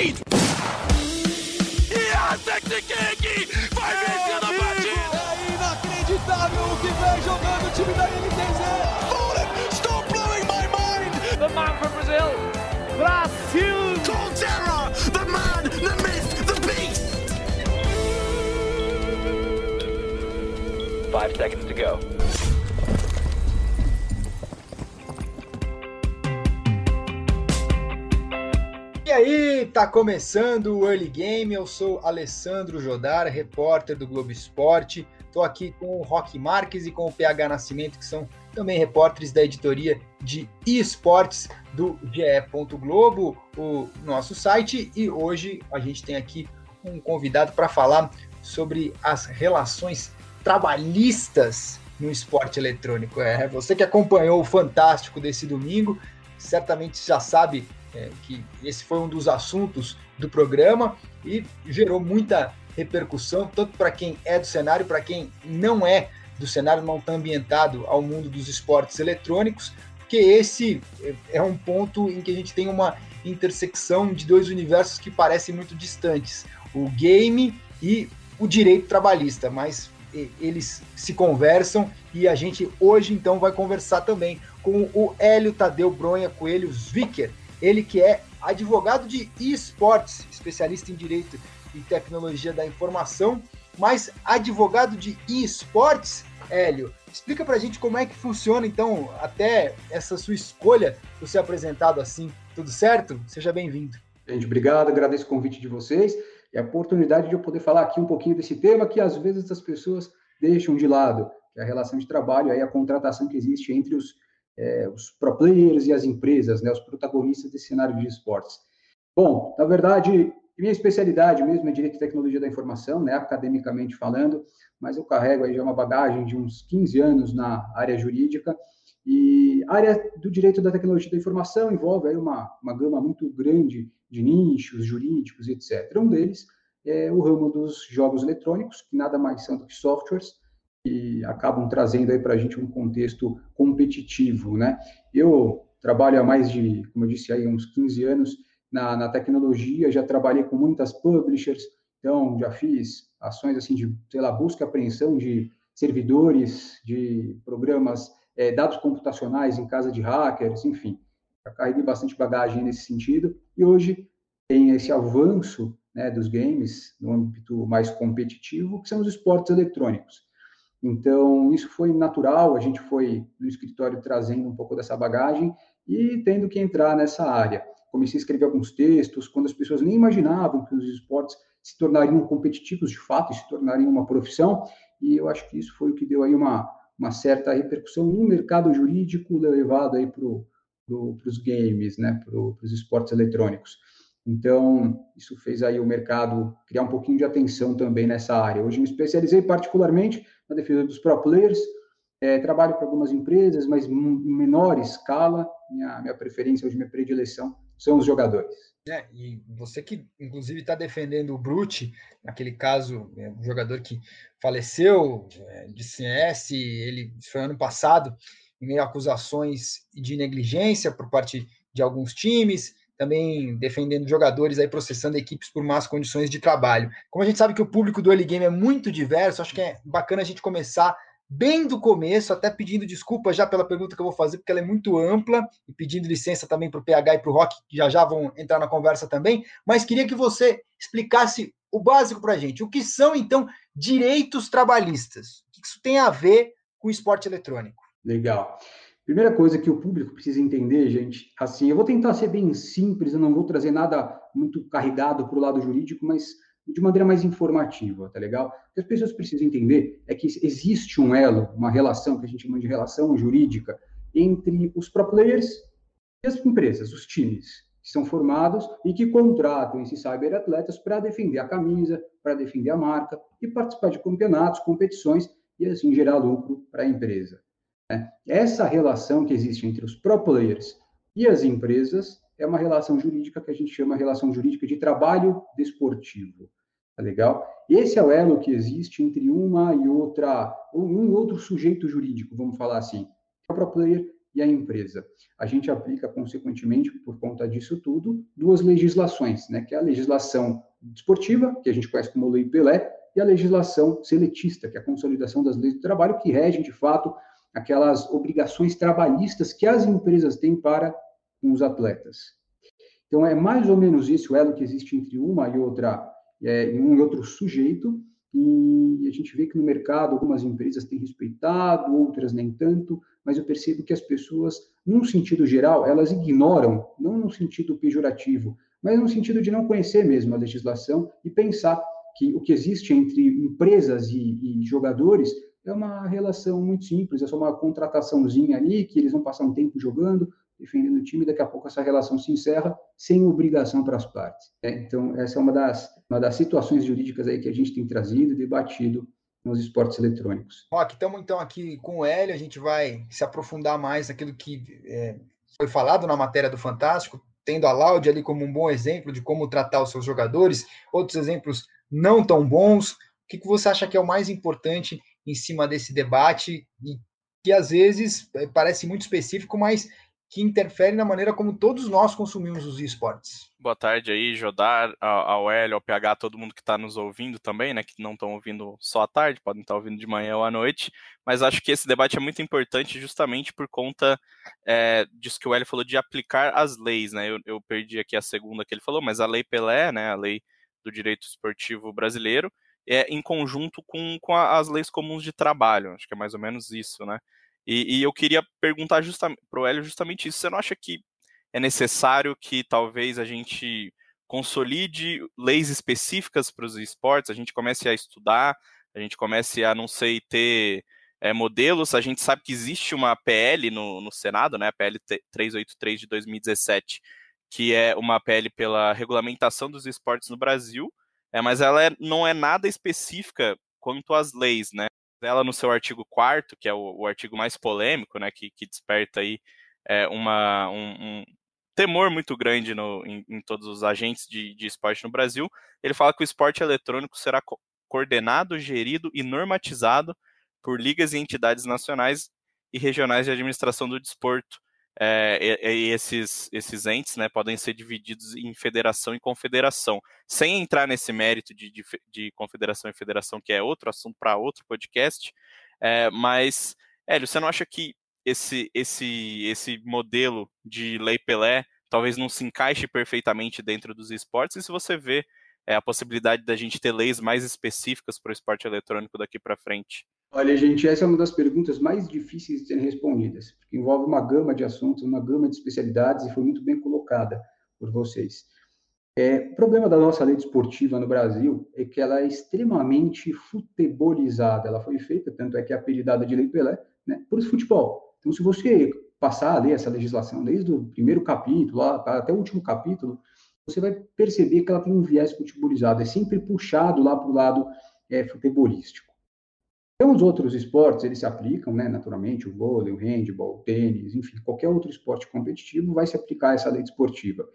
Wade! Yantek King vai vencendo a partida! É inacreditável o que vem jogando o time da NTZ! Fallen, stop blowing my mind! The man from Brazil, Brasil! Colterra, the man, the myth, the beast! Five seconds to go. E aí, tá começando o Early Game. Eu sou Alessandro Jodar, repórter do Globo Esporte. Tô aqui com o Rock Marques e com o PH Nascimento, que são também repórteres da editoria de esportes do GE. Globo, o nosso site. E hoje a gente tem aqui um convidado para falar sobre as relações trabalhistas no esporte eletrônico. É, você que acompanhou o Fantástico desse domingo, certamente já sabe é, que esse foi um dos assuntos do programa e gerou muita repercussão, tanto para quem é do cenário, para quem não é do cenário, não está ambientado ao mundo dos esportes eletrônicos, porque esse é um ponto em que a gente tem uma intersecção de dois universos que parecem muito distantes, o game e o direito trabalhista, mas eles se conversam e a gente hoje então vai conversar também com o Hélio Tadeu Bronha Coelho Zwicker, ele que é advogado de esportes, especialista em direito e tecnologia da informação, mas advogado de esportes, Hélio, explica pra gente como é que funciona então até essa sua escolha por ser apresentado assim. Tudo certo? Seja bem-vindo. Gente, obrigado, agradeço o convite de vocês e a oportunidade de eu poder falar aqui um pouquinho desse tema que às vezes as pessoas deixam de lado, que é a relação de trabalho, aí a contratação que existe entre os é, os pro players e as empresas, né, os protagonistas desse cenário de esportes. Bom, na verdade, minha especialidade mesmo é direito e tecnologia da informação, né, academicamente falando, mas eu carrego aí já uma bagagem de uns 15 anos na área jurídica e a área do direito da tecnologia da informação envolve aí uma, uma gama muito grande de nichos jurídicos, etc. Um deles é o ramo dos jogos eletrônicos, que nada mais são do que softwares, que acabam trazendo aí para a gente um contexto competitivo, né? Eu trabalho há mais de, como eu disse aí, uns 15 anos na, na tecnologia, já trabalhei com muitas publishers, então já fiz ações assim de, sei lá, busca e apreensão de servidores, de programas, é, dados computacionais em casa de hackers, enfim, já carreguei bastante bagagem nesse sentido, e hoje tem esse avanço né, dos games no âmbito mais competitivo, que são os esportes eletrônicos. Então, isso foi natural, a gente foi no escritório trazendo um pouco dessa bagagem e tendo que entrar nessa área. Comecei a escrever alguns textos, quando as pessoas nem imaginavam que os esportes se tornariam competitivos de fato, se tornariam uma profissão, e eu acho que isso foi o que deu aí uma, uma certa repercussão no mercado jurídico levado aí para pro, os games, né, para os esportes eletrônicos. Então, isso fez aí o mercado criar um pouquinho de atenção também nessa área. Hoje me especializei particularmente na defesa dos pro players, é, trabalho para algumas empresas, mas em menor escala. Minha, minha preferência hoje, minha predileção são os jogadores. É, e você que, inclusive, está defendendo o Brute, naquele caso, é, um jogador que faleceu é, de CS, ele foi ano passado, em meio a acusações de negligência por parte de alguns times, também defendendo jogadores aí processando equipes por más condições de trabalho. Como a gente sabe que o público do early game é muito diverso, acho que é bacana a gente começar bem do começo, até pedindo desculpa já pela pergunta que eu vou fazer, porque ela é muito ampla, e pedindo licença também para o PH e para o Rock, que já já vão entrar na conversa também, mas queria que você explicasse o básico para a gente. O que são, então, direitos trabalhistas? O que isso tem a ver com esporte eletrônico? Legal. Primeira coisa que o público precisa entender, gente, assim, eu vou tentar ser bem simples, eu não vou trazer nada muito carregado para o lado jurídico, mas de maneira mais informativa, tá legal? O que as pessoas precisam entender é que existe um elo, uma relação que a gente chama de relação jurídica entre os pro players e as empresas, os times que são formados e que contratam esses cyberatletas para defender a camisa, para defender a marca e participar de campeonatos, competições e assim gerar lucro para a empresa. Né? Essa relação que existe entre os pro players e as empresas é uma relação jurídica que a gente chama relação jurídica de trabalho desportivo. Tá legal? Esse é o elo que existe entre uma e outra, um outro sujeito jurídico, vamos falar assim. O pro player e a empresa. A gente aplica, consequentemente, por conta disso tudo, duas legislações, né, que é a legislação desportiva, que a gente conhece como Lei Pelé, e a legislação seletista, que é a consolidação das leis do trabalho, que regem, de fato, aquelas obrigações trabalhistas que as empresas têm para com os atletas. Então, é mais ou menos isso o elo que existe entre uma e outra, é, um e outro sujeito, e a gente vê que no mercado algumas empresas têm respeitado, outras nem tanto, mas eu percebo que as pessoas, num sentido geral, elas ignoram, não no sentido pejorativo, mas no sentido de não conhecer mesmo a legislação e pensar que o que existe entre empresas e, e jogadores é uma relação muito simples, é só uma contrataçãozinha ali, que eles vão passar um tempo jogando, defendendo o time, daqui a pouco essa relação se encerra sem obrigação para as partes. Né? Então, essa é uma das, uma das situações jurídicas aí que a gente tem trazido e debatido nos esportes eletrônicos. Rock, estamos então aqui com o Hélio, a gente vai se aprofundar mais naquilo que é, foi falado na matéria do Fantástico, tendo a Laude ali como um bom exemplo de como tratar os seus jogadores, outros exemplos não tão bons. O que, que você acha que é o mais importante em cima desse debate que às vezes é, parece muito específico, mas que interfere na maneira como todos nós consumimos os esportes. Boa tarde aí, Jodar, ao Hélio, ao PH, todo mundo que está nos ouvindo também, né? Que não estão ouvindo só à tarde, podem estar tá ouvindo de manhã ou à noite. Mas acho que esse debate é muito importante justamente por conta é, disso que o Hélio falou de aplicar as leis, né? Eu, eu perdi aqui a segunda que ele falou, mas a Lei Pelé, né? A lei do direito esportivo brasileiro, é em conjunto com, com as leis comuns de trabalho. Acho que é mais ou menos isso, né? E, e eu queria perguntar para o Hélio justamente isso. Você não acha que é necessário que talvez a gente consolide leis específicas para os esportes, a gente comece a estudar, a gente comece a, não sei, ter é, modelos. A gente sabe que existe uma PL no, no Senado, né, a PL 383 de 2017, que é uma PL pela regulamentação dos esportes no Brasil, é, mas ela é, não é nada específica quanto às leis, né? Ela no seu artigo 4 que é o, o, artigo mais polêmico, né, que, que desperta aí é, uma, um, um, temor muito grande no, em, em todos os agentes de, de, esporte no Brasil, ele fala que o esporte eletrônico será co coordenado, gerido e normatizado por ligas e entidades nacionais e regionais de administração do desporto, é, e, esses, esses entes né, podem ser divididos em federação e confederação. Sem entrar nesse mérito de, de, de confederação e federação, que é outro assunto para outro podcast, é, mas, Hélio, você não acha que esse, esse, esse modelo de Lei Pelé talvez não se encaixe perfeitamente dentro dos esportes? E se você vê é, a possibilidade da gente ter leis mais específicas para o esporte eletrônico daqui para frente? Olha, gente, essa é uma das perguntas mais difíceis de serem respondidas, porque envolve uma gama de assuntos, uma gama de especialidades e foi muito bem colocada por vocês. É, o problema da nossa lei desportiva no Brasil é que ela é extremamente futebolizada. Ela foi feita, tanto é que é apelidada de Lei Pelé, né, por futebol. Então, se você passar a ler essa legislação desde o primeiro capítulo até o último capítulo, você vai perceber que ela tem um viés futebolizado, é sempre puxado lá para o lado é, futebolístico. Então, os outros esportes, eles se aplicam, né, naturalmente, o vôlei, o handball, o tênis, enfim, qualquer outro esporte competitivo vai se aplicar essa lei esportiva.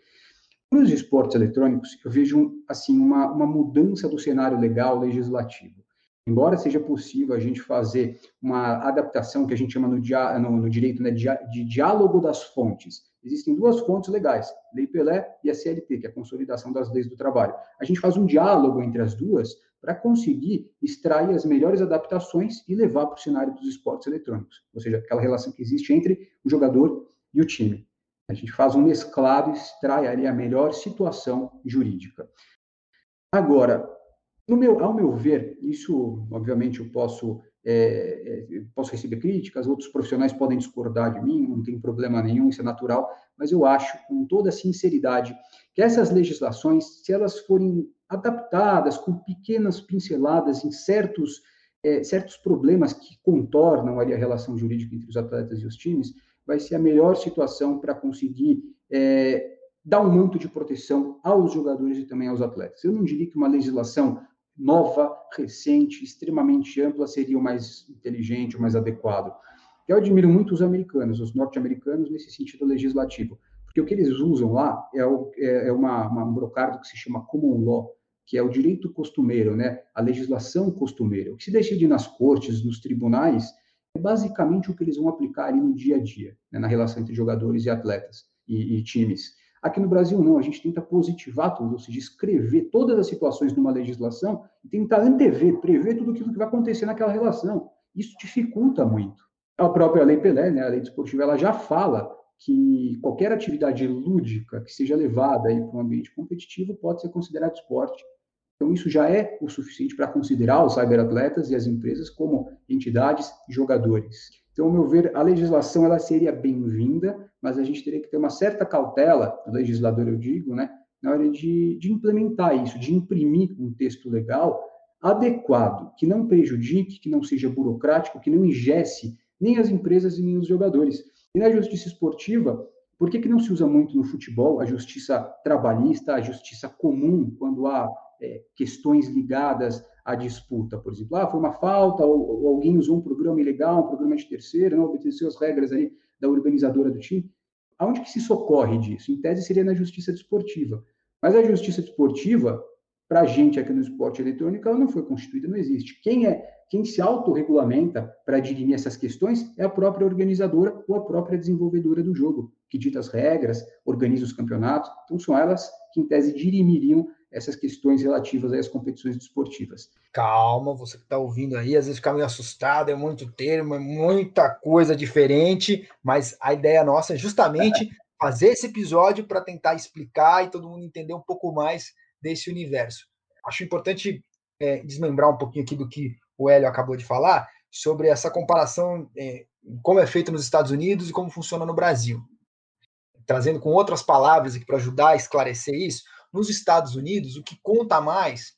Para os esportes eletrônicos, eu vejo, assim, uma, uma mudança do cenário legal legislativo. Embora seja possível a gente fazer uma adaptação que a gente chama no, dia, no, no direito né, de, de diálogo das fontes, existem duas fontes legais, Lei Pelé e a CLT, que é a Consolidação das Leis do Trabalho. A gente faz um diálogo entre as duas para conseguir extrair as melhores adaptações e levar para o cenário dos esportes eletrônicos, ou seja, aquela relação que existe entre o jogador e o time. A gente faz um mesclado e extrai ali a melhor situação jurídica. Agora, no meu, ao meu ver, isso, obviamente, eu posso, é, é, posso receber críticas, outros profissionais podem discordar de mim, não tem problema nenhum, isso é natural, mas eu acho, com toda sinceridade, que essas legislações, se elas forem adaptadas, com pequenas pinceladas em certos, é, certos problemas que contornam ali a relação jurídica entre os atletas e os times, vai ser a melhor situação para conseguir é, dar um manto de proteção aos jogadores e também aos atletas. Eu não diria que uma legislação nova, recente, extremamente ampla seria o mais inteligente, o mais adequado. Eu admiro muito os americanos, os norte-americanos, nesse sentido legislativo, porque o que eles usam lá é, o, é, é uma, uma, um brocardo que se chama common law, que é o direito costumeiro, né? a legislação costumeira. O que se decide nas cortes, nos tribunais, é basicamente o que eles vão aplicar ali no dia a dia, né, na relação entre jogadores e atletas e, e times. Aqui no Brasil, não, a gente tenta positivar tudo, ou seja, escrever todas as situações numa legislação e tentar antever, prever tudo aquilo que vai acontecer naquela relação. Isso dificulta muito. A própria Lei Pelé, né, a lei desportiva, ela já fala que qualquer atividade lúdica que seja levada para um ambiente competitivo pode ser considerado esporte. Então, isso já é o suficiente para considerar os cyberatletas e as empresas como entidades e jogadores. Então, ao meu ver, a legislação ela seria bem-vinda, mas a gente teria que ter uma certa cautela, o legislador eu digo, né, na hora de, de implementar isso, de imprimir um texto legal adequado, que não prejudique, que não seja burocrático, que não ingesse nem as empresas e nem os jogadores. E na justiça esportiva, por que, que não se usa muito no futebol a justiça trabalhista, a justiça comum, quando há é, questões ligadas à disputa, por exemplo, ah, foi uma falta, ou, ou, alguém usou um programa ilegal, um programa de terceiro, não obedeceu as regras aí da organizadora do time. Aonde que se socorre disso? Em tese seria na justiça desportiva. Mas a justiça desportiva, para a gente aqui no esporte eletrônico, ela não foi constituída, não existe. Quem é quem se autorregulamenta para dirimir essas questões é a própria organizadora ou a própria desenvolvedora do jogo, que dita as regras, organiza os campeonatos. Então, são elas que, em tese, dirimiriam essas questões relativas às competições desportivas. Calma, você que está ouvindo aí, às vezes fica meio assustado, é muito termo, é muita coisa diferente, mas a ideia nossa é justamente fazer esse episódio para tentar explicar e todo mundo entender um pouco mais desse universo. Acho importante é, desmembrar um pouquinho aqui do que o Hélio acabou de falar, sobre essa comparação, é, como é feito nos Estados Unidos e como funciona no Brasil. Trazendo com outras palavras aqui para ajudar a esclarecer isso, nos Estados Unidos, o que conta mais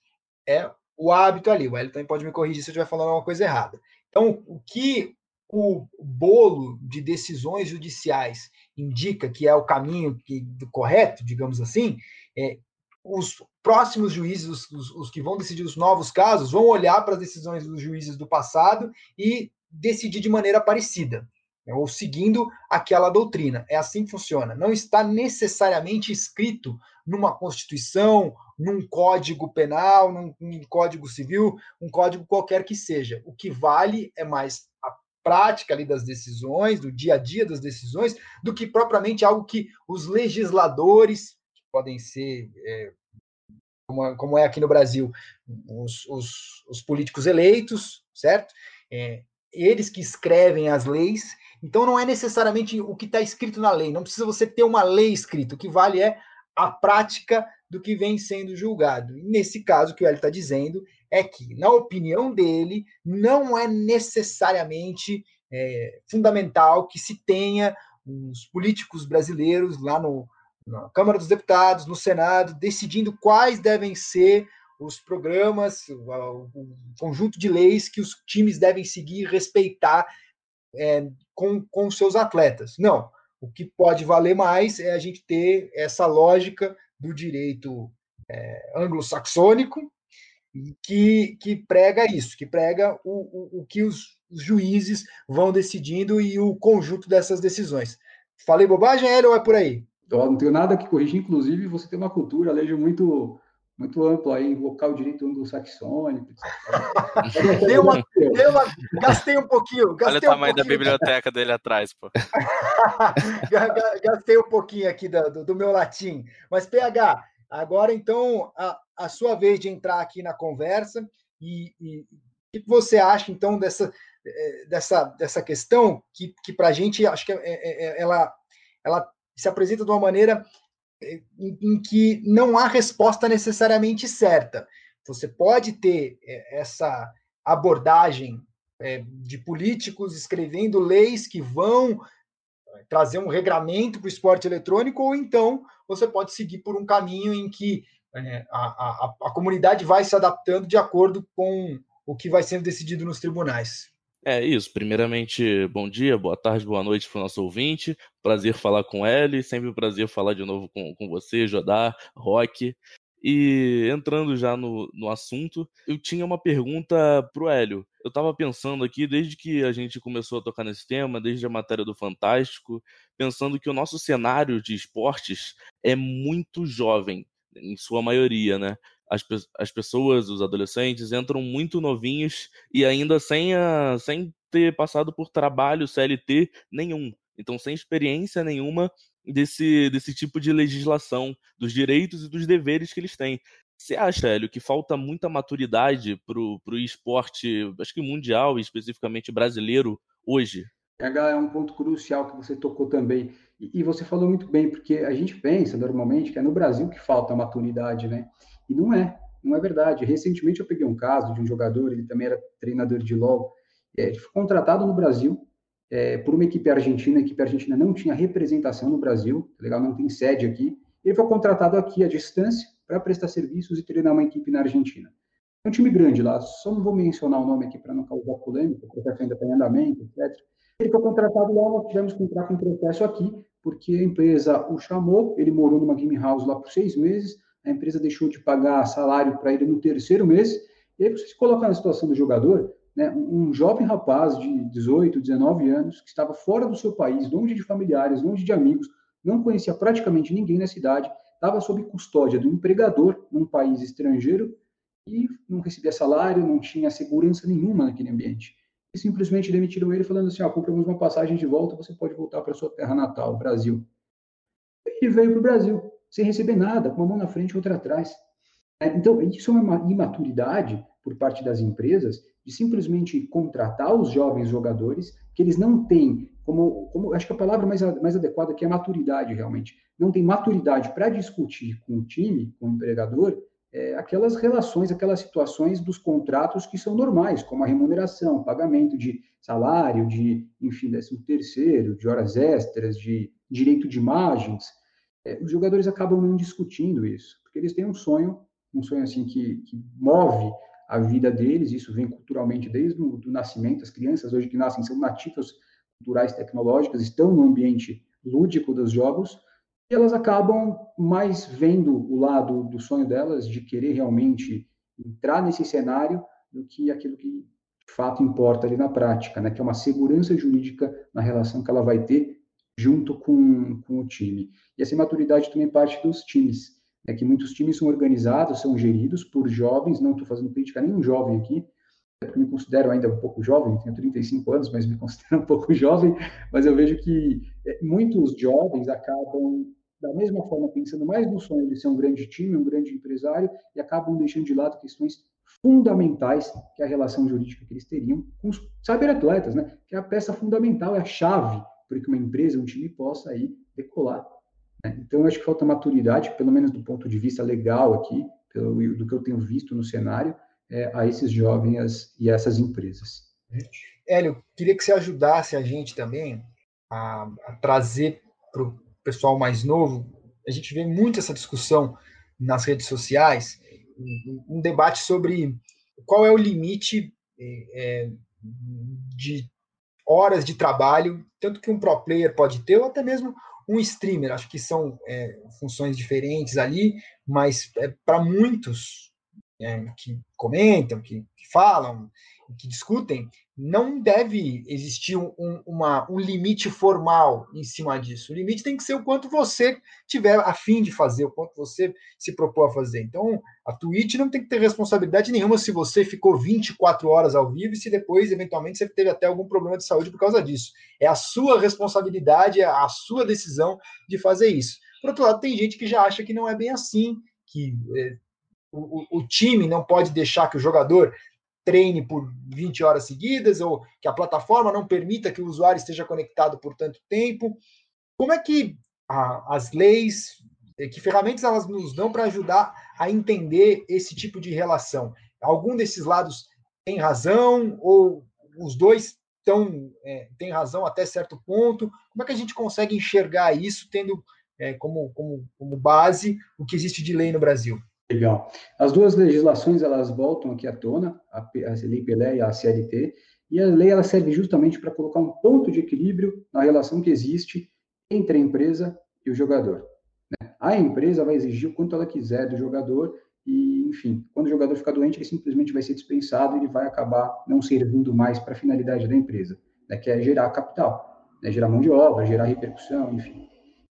é o hábito ali. O Hélio também pode me corrigir se eu estiver falando alguma coisa errada. Então, o que o bolo de decisões judiciais indica que é o caminho que, correto, digamos assim, é, os próximos juízes, os, os, os, que vão decidir os novos casos, vão olhar para as decisões dos juízes do passado e decidir de maneira parecida, né, ou seguindo aquela doutrina. É assim que funciona. Não está necessariamente escrito numa Constituição, num código penal, num, num código civil, um código qualquer que seja. O que vale é mais a prática ali das decisões, do dia a dia das decisões, do que propriamente algo que os legisladores podem ser, é, como, é aqui no Brasil, os, os, os políticos eleitos, certo? É, eles que escrevem as leis. Então, não é necessariamente o que está escrito na lei, não precisa você ter uma lei escrita, o que vale é a prática do que vem sendo julgado. Nesse caso, o que ele está dizendo é que, na opinião dele, não é necessariamente é, fundamental que se tenha os políticos brasileiros lá no, na Câmara dos Deputados, no Senado, decidindo quais devem ser os programas, o, conjunto de leis que os times devem seguir e respeitar é, com, com seus atletas. Não. O que pode valer mais é a gente ter essa lógica do direito é, anglo-saxônico que, que prega isso, que prega o, o, o que os, os juízes vão decidindo e o conjunto dessas decisões. Falei bobagem, Hélio, ou é por aí? Não tenho nada que corrigir, inclusive você tem uma cultura, alejo muito muito amplo aí, invocar o direito anglo-saxônico. deu uma, deu uma, gastei um pouquinho. Gastei Olha o tamanho um da biblioteca dele atrás, pô. gastei um pouquinho aqui do, do, meu latim. Mas, PH, agora então a, a sua vez de entrar aqui na conversa e, e o que você acha então dessa, eh, dessa, dessa questão que, que para a gente acho que é, é, é, ela, ela se apresenta de uma maneira eh, em, em que não há resposta necessariamente certa. Você pode ter eh, essa abordagem é, de políticos escrevendo leis que vão trazer um regramento para o esporte eletrônico, ou então você pode seguir por um caminho em que a, a, a comunidade vai se adaptando de acordo com o que vai sendo decidido nos tribunais. É isso. Primeiramente, bom dia, boa tarde, boa noite para o nosso ouvinte. Prazer falar com ele, sempre um prazer falar de novo com, com você, Jodar, Rock. E entrando já no, no assunto, eu tinha uma pergunta pro Hélio. Eu estava pensando aqui, desde que a gente começou a tocar nesse tema, desde a matéria do Fantástico, pensando que o nosso cenário de esportes é muito jovem, em sua maioria, né? As, as pessoas, os adolescentes, entram muito novinhos e ainda sem, a, sem ter passado por trabalho CLT nenhum. Então, sem experiência nenhuma desse, desse tipo de legislação, dos direitos e dos deveres que eles têm. Você acha, Hélio, que falta muita maturidade para o esporte, acho que mundial e especificamente brasileiro, hoje? É um ponto crucial que você tocou também. E, você falou muito bem, porque a gente pensa normalmente que é no Brasil que falta maturidade, né? E não é, não é verdade. Recentemente eu peguei um caso de um jogador, ele também era treinador de LOL, é, ele foi contratado no Brasil é, por uma equipe argentina, a equipe argentina não tinha representação no Brasil, tá legal? Não tem sede aqui. Ele foi contratado aqui à distância para prestar serviços e treinar uma equipe na Argentina. É um time grande lá, só não vou mencionar o nome aqui para não causar polêmica, o processo ainda está em andamento, etc. Ele foi contratado lá, nós tivemos que entrar com um processo aqui, porque a empresa o chamou, ele morou numa game house lá por seis meses, a empresa deixou de pagar salário para ele no terceiro mês, e aí você se coloca na situação do jogador, né, um jovem rapaz de 18, 19 anos, que estava fora do seu país, longe de familiares, longe de amigos, não conhecia praticamente ninguém na cidade, estava sob custódia do empregador num país estrangeiro e não recebia salário, não tinha segurança nenhuma naquele ambiente. E simplesmente demitiram ele falando assim, ó, compramos uma passagem de volta, você pode voltar para sua terra natal, Brasil. Ele veio para o Brasil, sem receber nada, com uma mão na frente e outra atrás. É, então, isso é uma imaturidade por parte das empresas de simplesmente contratar os jovens jogadores que eles não têm, como, como acho que a palavra mais, mais adequada aqui é maturidade, realmente. Não tem maturidade para discutir com o time, com o empregador, é, aquelas relações, aquelas situações dos contratos que são normais, como a remuneração, pagamento de salário, de, enfim, décimo terceiro, de horas extras, de direito de imagens. É, os jogadores acabam não discutindo isso, porque eles têm um sonho, um sonho assim que, que move a vida deles, isso vem culturalmente desde o nascimento, as crianças hoje que nascem são nativas culturais tecnológicas, estão no ambiente lúdico dos jogos, e elas acabam mais vendo o lado do sonho delas de querer realmente entrar nesse cenário do que aquilo que de fato importa ali na prática, né? que é uma segurança jurídica na relação que ela vai ter junto com, com o time. E essa maturidade também parte dos times, né? que muitos times são organizados, são geridos por jovens, não estou fazendo crítica a nenhum jovem aqui, eu me considero ainda um pouco jovem, tenho 35 anos, mas me considero um pouco jovem, mas eu vejo que é, muitos jovens acabam da mesma forma pensando mais no sonho de ser um grande time, um grande empresário, e acabam deixando de lado questões fundamentais, que é a relação jurídica que eles teriam com os cyberatletas, né? que é a peça fundamental, é a chave para que uma empresa, um time possa aí decolar. Né? Então, eu acho que falta maturidade, pelo menos do ponto de vista legal aqui, pelo, do que eu tenho visto no cenário, é, a esses jovens e essas empresas. Hélio, queria que você ajudasse a gente também a, a trazer para o pessoal mais novo, a gente vê muito essa discussão nas redes sociais, um, debate sobre qual é o limite é, de horas de trabalho, tanto que um pro player pode ter, ou até mesmo um streamer. Acho que são é, funções diferentes ali, mas é, para muitos é, que comentam, que, que falam, que discutem, não deve existir um, uma, um limite formal em cima disso. O limite tem que ser o quanto você tiver a fim de fazer, o quanto você se propôs a fazer. Então, a Twitch não tem que ter responsabilidade nenhuma se você ficou 24 horas ao vivo e se depois, eventualmente, você teve até algum problema de saúde por causa disso. É a sua responsabilidade, é a sua decisão de fazer isso. Por outro lado, tem gente que já acha que não é bem assim, que é, o, o, time não pode deixar que o jogador treine por 20 horas seguidas, ou que a plataforma não permita que o usuário esteja conectado por tanto tempo. Como é que a, as leis, eh, que ferramentas elas nos dão para ajudar a entender esse tipo de relação? Algum desses lados tem razão, ou os dois tão, é, têm razão até certo ponto? Como é que a gente consegue enxergar isso tendo é, como, como, como base o que existe de lei no Brasil? Legal. As duas legislações elas voltam aqui à tona, a, a Lei Pelé e a CLT, e a lei ela serve justamente para colocar um ponto de equilíbrio na relação que existe entre a empresa e o jogador. Né? A empresa vai exigir o quanto ela quiser do jogador e, enfim, quando o jogador ficar doente, ele simplesmente vai ser dispensado e ele vai acabar não servindo mais para a finalidade da empresa, né? que é gerar capital, né? gerar mão de obra, gerar repercussão, enfim.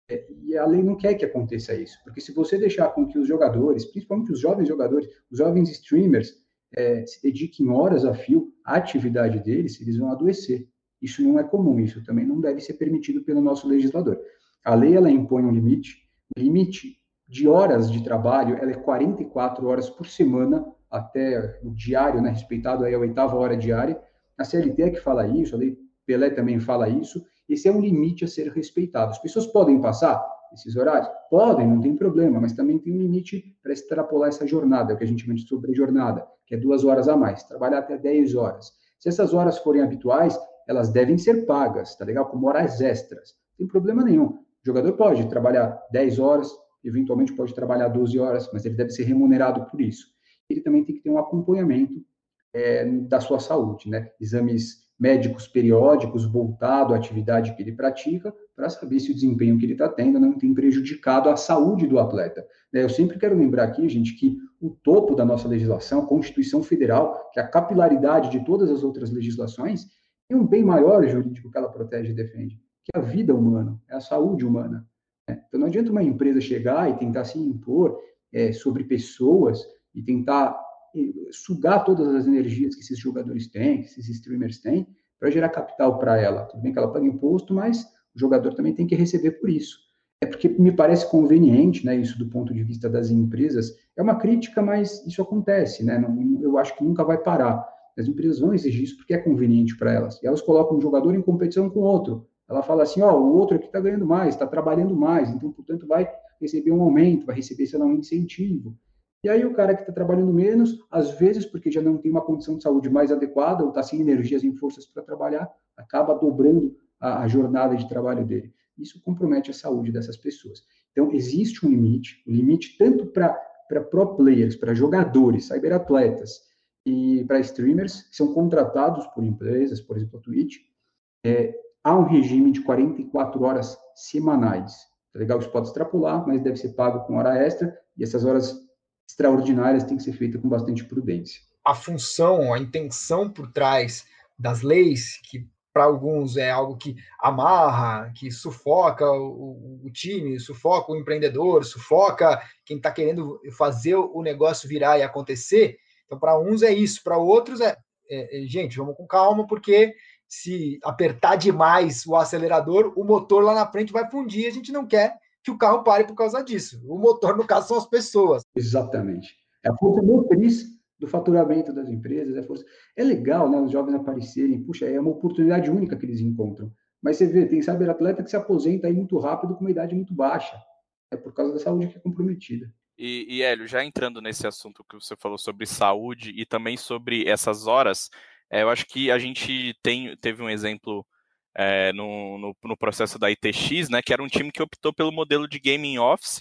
É, e a lei não quer que aconteça isso, porque se você deixar com que os jogadores, principalmente os jovens jogadores, os jovens streamers, é, se dediquem horas a fio à atividade deles, eles vão adoecer. Isso não é comum, isso também não deve ser permitido pelo nosso legislador. A lei ela impõe um limite, limite de horas de trabalho ela é 44 horas por semana até o diário, né, respeitado aí a oitava hora diária. A CLT é que fala isso, a lei Pelé também fala isso. Esse é um limite a ser respeitado. As pessoas podem passar esses horários? Podem, não tem problema, mas também tem um limite para extrapolar essa jornada, que a gente chama de sobrejornada, que é duas horas a mais, trabalhar até 10 horas. Se essas horas forem habituais, elas devem ser pagas, tá legal? Como horas extras. Não tem problema nenhum. O jogador pode trabalhar 10 horas, eventualmente pode trabalhar 12 horas, mas ele deve ser remunerado por isso ele também tem que ter um acompanhamento é, da sua saúde, né? Exames médicos periódicos voltado à atividade que ele pratica, para saber se o desempenho que ele está tendo não tem prejudicado a saúde do atleta. Né? Eu sempre quero lembrar aqui, gente, que o topo da nossa legislação, a Constituição Federal, que é a capilaridade de todas as outras legislações, tem um bem maior jurídico que ela protege e defende, que é a vida humana, é a saúde humana. Né? Então não adianta uma empresa chegar e tentar se impor é, sobre pessoas e tentar sugar todas as energias que esses jogadores têm, que esses streamers têm, para gerar capital para ela. Tudo bem que ela paga imposto, mas o jogador também tem que receber por isso. É porque me parece conveniente, né, isso do ponto de vista das empresas. É uma crítica, mas isso acontece, né? Não, eu acho que nunca vai parar. As empresas vão exigir isso porque é conveniente para elas. E elas colocam um jogador em competição com outro. Ela fala assim, ó, o outro aqui está ganhando mais, está trabalhando mais, então, portanto, vai receber um aumento, vai receber, sei lá, um incentivo. E aí o cara que está trabalhando menos, às vezes porque já não tem uma condição de saúde mais adequada ou está sem energias e forças para trabalhar, acaba dobrando a, a, jornada de trabalho dele. Isso compromete a saúde dessas pessoas. Então existe um limite, um limite tanto para para pro players, para jogadores, cyberatletas e para streamers que são contratados por empresas, por exemplo, a Twitch, é, há um regime de 44 horas semanais. Tá legal? Isso pode extrapolar, mas deve ser pago com hora extra e essas horas extraordinárias tem que ser feita com bastante prudência. A função, a intenção por trás das leis, que para alguns é algo que amarra, que sufoca o, o time, sufoca o empreendedor, sufoca quem está querendo fazer o negócio virar e acontecer. Então, para uns é isso, para outros é, é, é, gente, vamos com calma, porque se apertar demais o acelerador, o motor lá na frente vai fundir, a gente não quer que o carro pare por causa disso. O motor, no caso, são as pessoas. Exatamente. É a força motriz do faturamento das empresas. É, força... é legal né, os jovens aparecerem. Puxa, é uma oportunidade única que eles encontram. Mas você vê, tem atleta que se aposenta aí muito rápido com uma idade muito baixa. É por causa da saúde que é comprometida. E, e Hélio, já entrando nesse assunto que você falou sobre saúde e também sobre essas horas, é, eu acho que a gente tem, teve um exemplo é, no, no, no, processo da ITX, né, que era um time que optou pelo modelo de gaming office,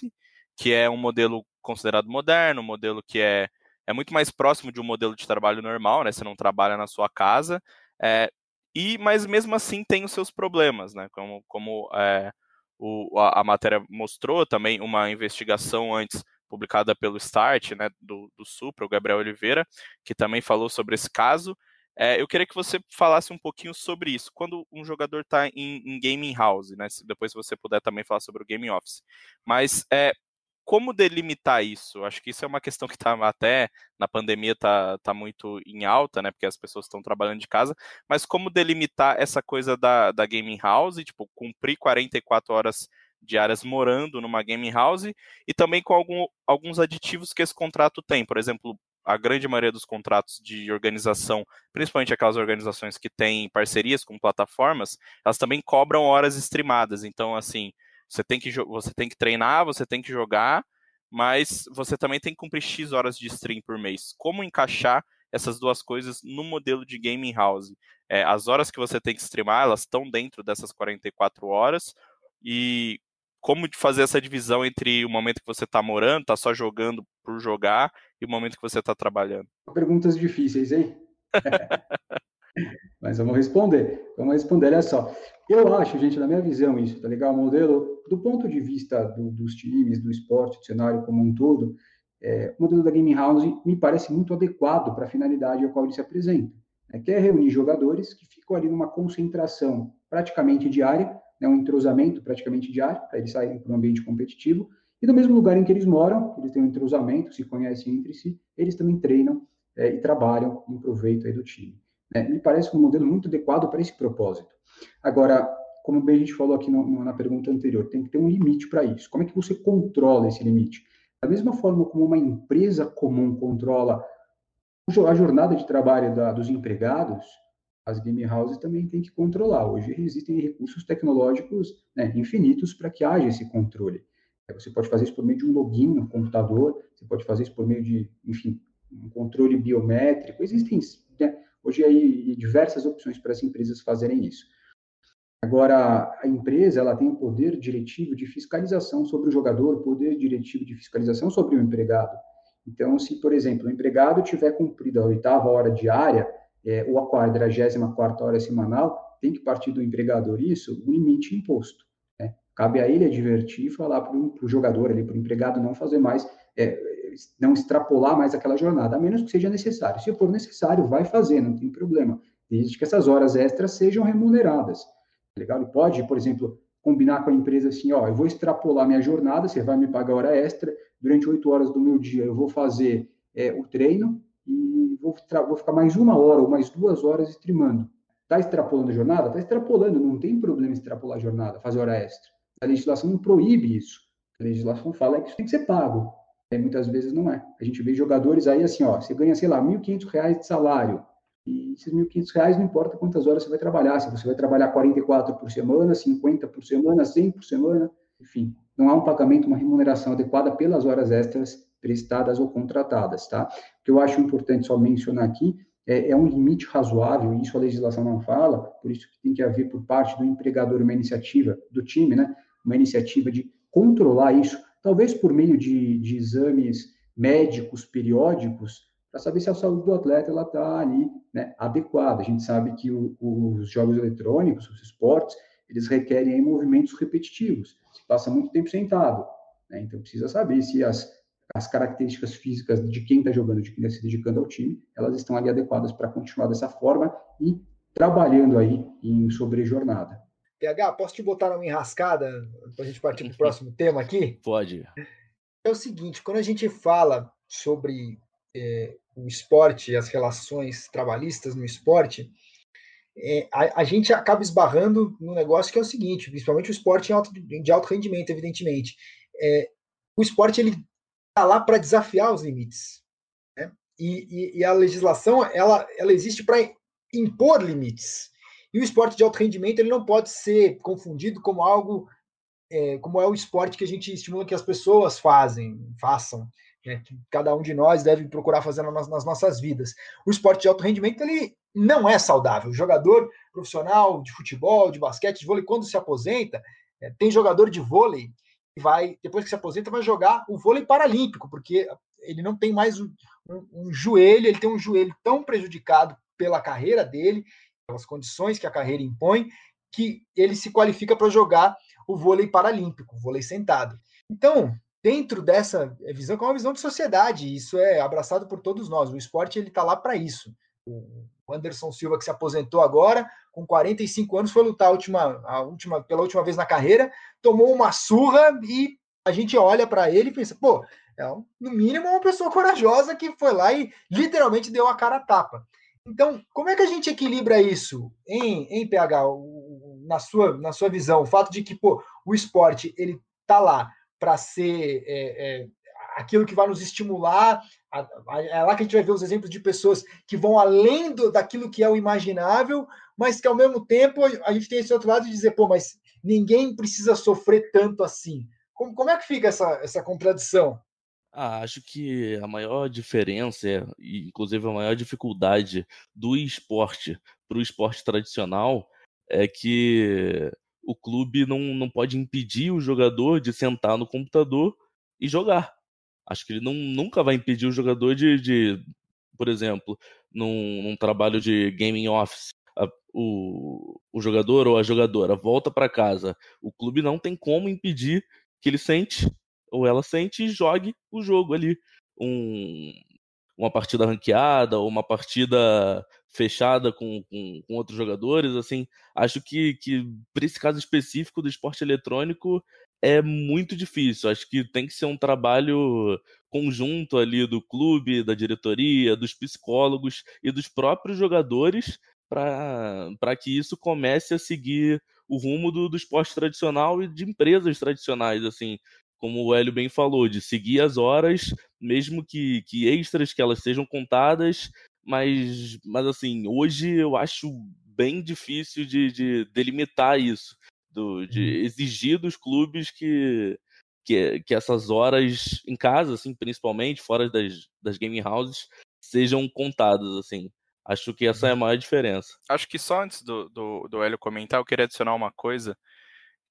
que é um modelo considerado moderno, um modelo que é, é muito mais próximo de um modelo de trabalho normal, né, você não trabalha na sua casa, é, e mas mesmo assim tem os seus problemas, né, como, como é, o, a, a, matéria mostrou também uma investigação antes publicada pelo Start, né, do, do Supra, o Gabriel Oliveira, que também falou sobre esse caso, é, eu queria que você falasse um pouquinho sobre isso. Quando um jogador está em, em, gaming house, né? Depois, se você puder também falar sobre o gaming office. Mas é, como delimitar isso? Acho que isso é uma questão que está até na pandemia está tá muito em alta, né? Porque as pessoas estão trabalhando de casa. Mas como delimitar essa coisa da, da gaming house, tipo, cumprir 44 horas diárias morando numa gaming house e também com algum, alguns aditivos que esse contrato tem. Por exemplo, a grande maioria dos contratos de organização, principalmente aquelas organizações que têm parcerias com plataformas, elas também cobram horas streamadas. Então, assim, você tem que, você tem que treinar, você tem que jogar, mas você também tem que cumprir X horas de stream por mês. Como encaixar essas duas coisas no modelo de gaming house? É, as horas que você tem que streamar, elas estão dentro dessas 44 horas, e como fazer essa divisão entre o momento que você está morando, está só jogando por jogar, o momento que você está trabalhando? Perguntas difíceis, hein? Mas vamos responder. Vamos responder. Olha só. Eu acho, gente, na minha visão, isso, tá legal? O modelo, do ponto de vista do, dos times, do esporte, do cenário como um todo, é, o modelo da Game House me parece muito adequado para a finalidade a qual ele se apresenta. É, que é reunir jogadores que ficam ali numa concentração praticamente diária, né, um entrosamento praticamente diário, para eles saírem para um ambiente competitivo, e no mesmo lugar em que eles moram, eles têm um entrosamento, se conhecem entre si, eles também treinam é, e trabalham em proveito aí do time. Né? Me parece um modelo muito adequado para esse propósito. Agora, como bem a gente falou aqui no, na pergunta anterior, tem que ter um limite para isso. Como é que você controla esse limite? Da mesma forma como uma empresa comum controla a jornada de trabalho da, dos empregados, as game houses também têm que controlar. Hoje existem recursos tecnológicos né, infinitos para que haja esse controle. Você pode fazer isso por meio de um login no computador, você pode fazer isso por meio de, enfim, um controle biométrico. Existem né, hoje aí diversas opções para as empresas fazerem isso. Agora, a empresa ela tem o poder diretivo de fiscalização sobre o jogador, poder diretivo de fiscalização sobre o empregado. Então, se, por exemplo, o empregado tiver cumprido a oitava hora diária, é, ou a quadragésima quarta hora semanal, tem que partir do empregador isso, o limite imposto. Cabe a ele advertir e falar para o jogador, para o empregado não fazer mais, é, não extrapolar mais aquela jornada, a menos que seja necessário. Se for necessário, vai fazer, não tem problema, desde que essas horas extras sejam remuneradas. Tá legal? Ele pode, por exemplo, combinar com a empresa assim, ó, eu vou extrapolar minha jornada, você vai me pagar hora extra, durante oito horas do meu dia eu vou fazer é, o treino, e vou, vou ficar mais uma hora ou mais duas horas streamando. Está extrapolando a jornada? Está extrapolando, não tem problema extrapolar a jornada, fazer hora extra. A legislação não proíbe isso. A legislação fala que isso tem que ser pago. E muitas vezes não é. A gente vê jogadores aí assim, ó, você ganha, sei lá, R$ 1.500 de salário. E esses R$ 1.500 não importa quantas horas você vai trabalhar. Se você vai trabalhar 44 por semana, 50 por semana, 100 por semana, enfim, não há um pagamento, uma remuneração adequada pelas horas extras prestadas ou contratadas, tá? O que eu acho importante só mencionar aqui é, é, um limite razoável, e isso a legislação não fala, por isso que tem que haver por parte do empregador uma iniciativa do time, né? Uma iniciativa de controlar isso, talvez por meio de, de exames médicos periódicos, para saber se a saúde do atleta está ali né, adequada. A gente sabe que o, os jogos eletrônicos, os esportes, eles requerem movimentos repetitivos. Se passa muito tempo sentado, né, então precisa saber se as as características físicas de quem está jogando, de quem está se dedicando ao time, elas estão ali adequadas para continuar dessa forma e trabalhando aí em sobrejornada. PH, posso te botar numa enrascada para a gente partir para o próximo tema aqui? Pode. É o seguinte, quando a gente fala sobre é, o esporte e as relações trabalhistas no esporte, é, a, a, gente acaba esbarrando no negócio que é o seguinte, principalmente o esporte alto, de alto rendimento, evidentemente. É, o esporte ele está lá para desafiar os limites. Né? E, e, e, a legislação ela, ela existe para impor limites. E o esporte de alto rendimento ele não pode ser confundido como algo é, como é o esporte que a gente estimula que as pessoas fazem, façam, né? que cada um de nós deve procurar fazer nas, nas nossas vidas. O esporte de alto rendimento ele não é saudável. O jogador profissional de futebol, de basquete, de vôlei, quando se aposenta, é, tem jogador de vôlei vai, depois que se aposenta, vai jogar o vôlei paralímpico, porque ele não tem mais um, um, um joelho, ele tem um joelho tão prejudicado pela carreira dele, pelas condições que a carreira impõe, que ele se qualifica para jogar o vôlei paralímpico, o vôlei sentado. Então, dentro dessa visão, que é uma visão de sociedade, isso é abraçado por todos nós. O esporte ele está lá para isso. O Anderson Silva, que se aposentou agora, com 45 anos, foi lutar a última, a última, pela última vez na carreira, tomou uma surra e a gente olha para ele e pensa, pô, é no mínimo uma pessoa corajosa que foi lá e literalmente deu a cara a tapa. Então, como é que a gente equilibra isso em, em PH, na sua, na sua visão? O fato de que pô, o esporte ele tá lá para ser é, é, aquilo que vai nos estimular. É lá que a gente vai ver os exemplos de pessoas que vão além do, daquilo que é o imaginável, mas que ao mesmo tempo a gente tem esse outro lado de dizer, pô, mas ninguém precisa sofrer tanto assim. Como, como é que fica essa, essa contradição? Ah, acho que a maior diferença, inclusive a maior dificuldade do esporte para o esporte tradicional é que o clube não, não pode impedir o jogador de sentar no computador e jogar. Acho que ele não, nunca vai impedir o jogador de, de por exemplo, num, num trabalho de gaming office, a, o, o jogador ou a jogadora volta para casa. O clube não tem como impedir que ele sente ou ela sente e jogue o jogo ali. Um, uma partida ranqueada ou uma partida fechada com, com, com, outros jogadores, assim, acho que, que para esse caso específico do esporte eletrônico é muito difícil. Acho que tem que ser um trabalho conjunto ali do clube, da diretoria, dos psicólogos e dos próprios jogadores para que isso comece a seguir o rumo do, do esporte tradicional e de empresas tradicionais, assim, como o Hélio bem falou, de seguir as horas, mesmo que, que extras que elas sejam contadas, mas, mas assim, hoje eu acho bem difícil de, de delimitar isso, do, de uhum. exigir dos clubes que, que, que essas horas em casa, assim, principalmente, fora das, das gaming houses, sejam contadas, assim. Acho que essa é a uhum. maior diferença. Acho que só antes do, do, do Hélio comentar, eu queria adicionar uma coisa,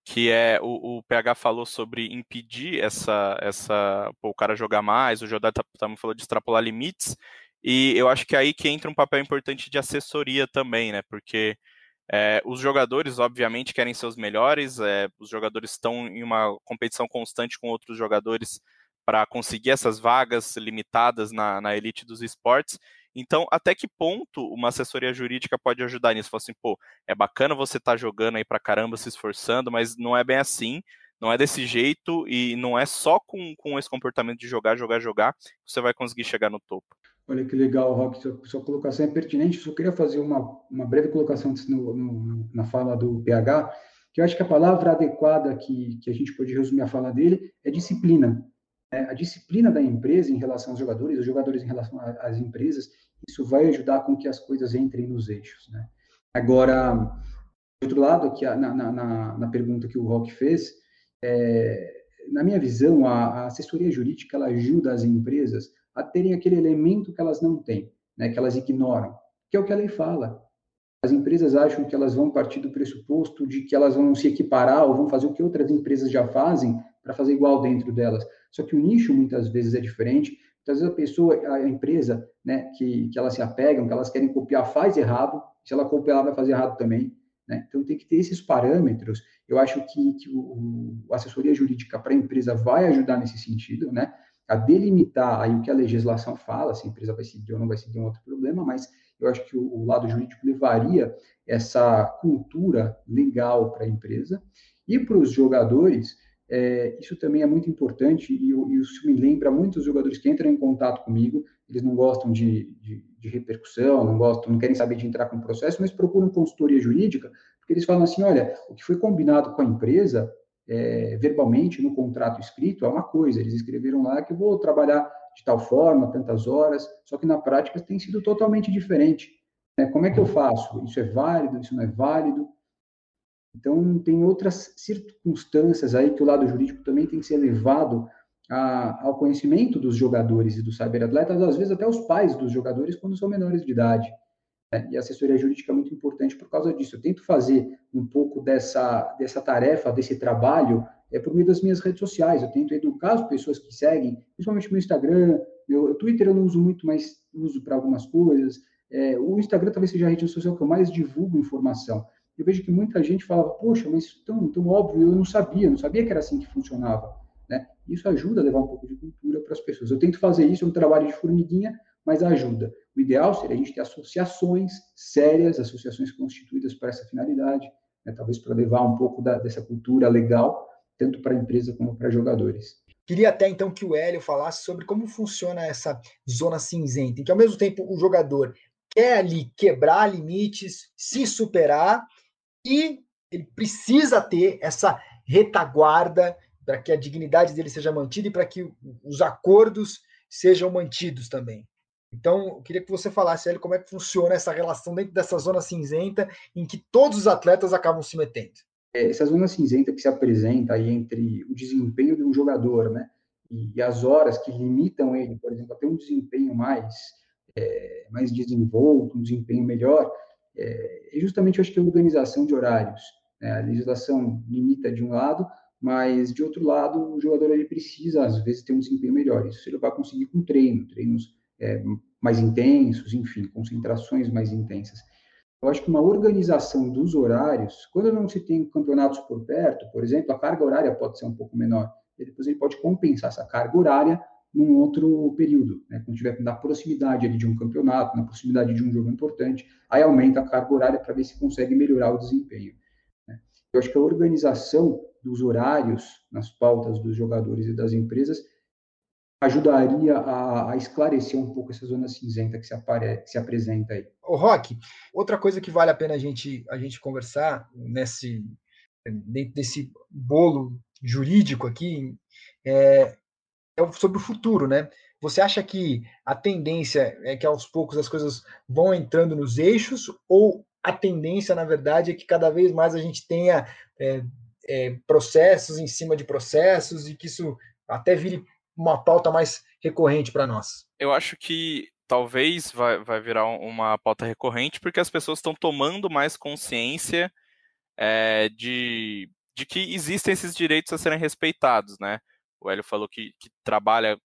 que é o, o PH falou sobre impedir essa, essa pô, o cara jogar mais, o Jodar também falou de extrapolar limites, e eu acho que é aí que entra um papel importante de assessoria também, né? Porque é, os jogadores, obviamente, querem ser os melhores, é, os jogadores estão em uma competição constante com outros jogadores para conseguir essas vagas limitadas na, na elite dos esportes. Então, até que ponto uma assessoria jurídica pode ajudar nisso? Falar assim, pô, é bacana você estar tá jogando aí pra caramba, se esforçando, mas não é bem assim, não é desse jeito e não é só com, com esse comportamento de jogar, jogar, jogar que você vai conseguir chegar no topo. Olha que legal, Rock, sua, sua colocação é pertinente. Só queria fazer uma, uma breve colocação no, no, na fala do PH, que eu acho que a palavra adequada que, que a gente pode resumir a fala dele é disciplina. É, a disciplina da empresa em relação aos jogadores, os jogadores em relação às empresas, isso vai ajudar com que as coisas entrem nos eixos. Né? Agora, do outro lado, aqui na, na, na, pergunta que o Rock fez, é, na minha visão, a, a, assessoria jurídica ela ajuda as empresas a terem aquele elemento que elas não têm, né, que elas ignoram, que é o que a lei fala. As empresas acham que elas vão partir do pressuposto de que elas vão se equiparar ou vão fazer o que outras empresas já fazem para fazer igual dentro delas. Só que o nicho muitas vezes é diferente. Muitas vezes a pessoa, a empresa, né, que, que elas se apegam, que elas querem copiar, faz errado. Se ela copiar, ela vai fazer errado também. Né? Então tem que ter esses parâmetros. Eu acho que, que o, a assessoria jurídica para a empresa vai ajudar nesse sentido, né? A delimitar aí o que a legislação fala, se a empresa vai seguir ou não vai seguir um outro problema, mas eu acho que o, o lado jurídico levaria essa cultura legal para a empresa. E para os jogadores é, isso também é muito importante e, e, isso me lembra muitos jogadores que entram em contato comigo, eles não gostam de, de, de, repercussão, não gostam, não querem saber de entrar com o processo, mas procuram consultoria jurídica, porque eles falam assim, olha, o que foi combinado com a empresa, é, verbalmente, no contrato escrito, é uma coisa, eles escreveram lá que eu vou trabalhar de tal forma, tantas horas, só que na prática tem sido totalmente diferente. Né? Como é que eu faço? Isso é válido? Isso não é válido? Então, tem outras circunstâncias aí que o lado jurídico também tem que ser levado a, ao conhecimento dos jogadores e dos cyberatletas, às vezes até os pais dos jogadores, quando são menores de idade. Né? E a assessoria jurídica é muito importante por causa disso. Eu tento fazer um pouco dessa, dessa tarefa, desse trabalho, é por meio das minhas redes sociais. Eu tento educar as pessoas que seguem, principalmente no Instagram. Meu Twitter eu não uso muito, mas uso para algumas coisas. É, o Instagram talvez seja a rede social que eu mais divulgo informação eu vejo que muita gente falava, poxa, mas tão, tão óbvio, eu não sabia, não sabia que era assim que funcionava. Né? Isso ajuda a levar um pouco de cultura para as pessoas. Eu tento fazer isso, é um trabalho de formiguinha, mas ajuda. O ideal seria a gente ter associações sérias, associações constituídas para essa finalidade, né? talvez para levar um pouco da, dessa cultura legal, tanto para a empresa como para jogadores. Queria até então que o Hélio falasse sobre como funciona essa zona cinzenta, em que ao mesmo tempo o jogador quer ali quebrar limites, se superar, e ele precisa ter essa retaguarda para que a dignidade dele seja mantida e para que os acordos sejam mantidos também. Então, eu queria que você falasse, como é que funciona essa relação dentro dessa zona cinzenta em que todos os atletas acabam se metendo. É, essa zona cinzenta que se apresenta aí entre o desempenho de um jogador, né, e, as horas que limitam ele, por exemplo, a ter um desempenho mais, é, mais desenvolto, um desempenho melhor, é, é justamente, eu acho que a organização de horários. Né? A legislação limita de um lado, mas de outro lado, o jogador ele precisa, às vezes, ter um desempenho melhor. Isso ele vai conseguir com treino, treinos é, mais intensos, enfim, concentrações mais intensas. Eu acho que uma organização dos horários, quando não se tem campeonatos por perto, por exemplo, a carga horária pode ser um pouco menor. E depois ele pode compensar essa carga horária num outro período, né? quando tiver na proximidade ali de um campeonato, na proximidade de um jogo importante, aí aumenta a carga horária para ver se consegue melhorar o desempenho. Né? Eu acho que a organização dos horários nas pautas dos jogadores e das empresas ajudaria a, a, esclarecer um pouco essa zona cinzenta que se, apare, que se apresenta aí. O Rock, outra coisa que vale a pena a gente, a gente conversar nesse dentro desse bolo jurídico aqui é, é sobre o futuro, né? Você acha que a tendência é que aos poucos as coisas vão entrando nos eixos ou a tendência, na verdade, é que cada vez mais a gente tenha é, é, processos em cima de processos e que isso até vire uma pauta mais recorrente para nós? Eu acho que talvez vai, vai virar uma pauta recorrente porque as pessoas estão tomando mais consciência é, de, de que existem esses direitos a serem respeitados, né? O Hélio falou que, que trabalha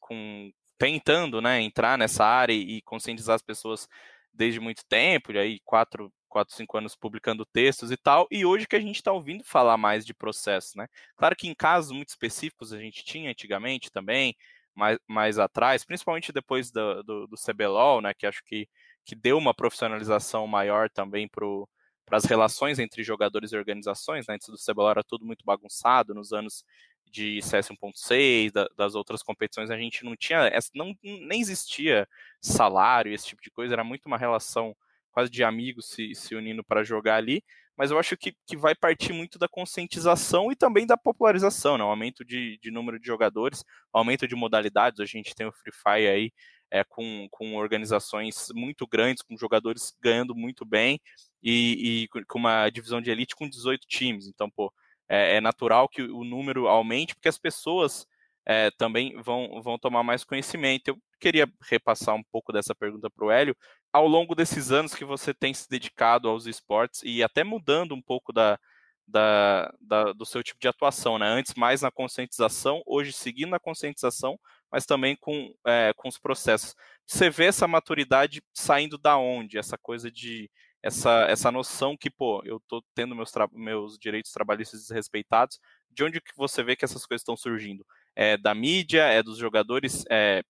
com tentando né, entrar nessa área e conscientizar as pessoas desde muito tempo, e aí quatro, quatro, cinco anos publicando textos e tal, e hoje que a gente está ouvindo falar mais de processo, né? Claro que em casos muito específicos a gente tinha antigamente também, mais, mais atrás, principalmente depois do, do, do CBLOL, né? Que acho que, que deu uma profissionalização maior também para as relações entre jogadores e organizações, né? Antes do CBLOL era tudo muito bagunçado, nos anos de CS 1.6, da, das outras competições, a gente não tinha, não, nem existia salário, esse tipo de coisa, era muito uma relação quase de amigos se, se unindo para jogar ali, mas eu acho que, que vai partir muito da conscientização e também da popularização, né? o aumento de, de número de jogadores, aumento de modalidades, a gente tem o Free Fire aí é, com, com organizações muito grandes, com jogadores ganhando muito bem e, e com uma divisão de elite com 18 times, então, pô, é, é natural que o número aumente, porque as pessoas é, também vão, vão tomar mais conhecimento. Eu queria repassar um pouco dessa pergunta para o Hélio. Ao longo desses anos que você tem se dedicado aos esportes e até mudando um pouco da, da, da, do seu tipo de atuação, né? Antes mais na conscientização, hoje seguindo na conscientização, mas também com, é, com os processos. Você vê essa maturidade saindo da onde? Essa coisa de essa, essa noção que, pô, eu tô tendo meus, meus direitos trabalhistas desrespeitados, de onde que você vê que essas coisas estão surgindo? É da mídia, é dos jogadores é,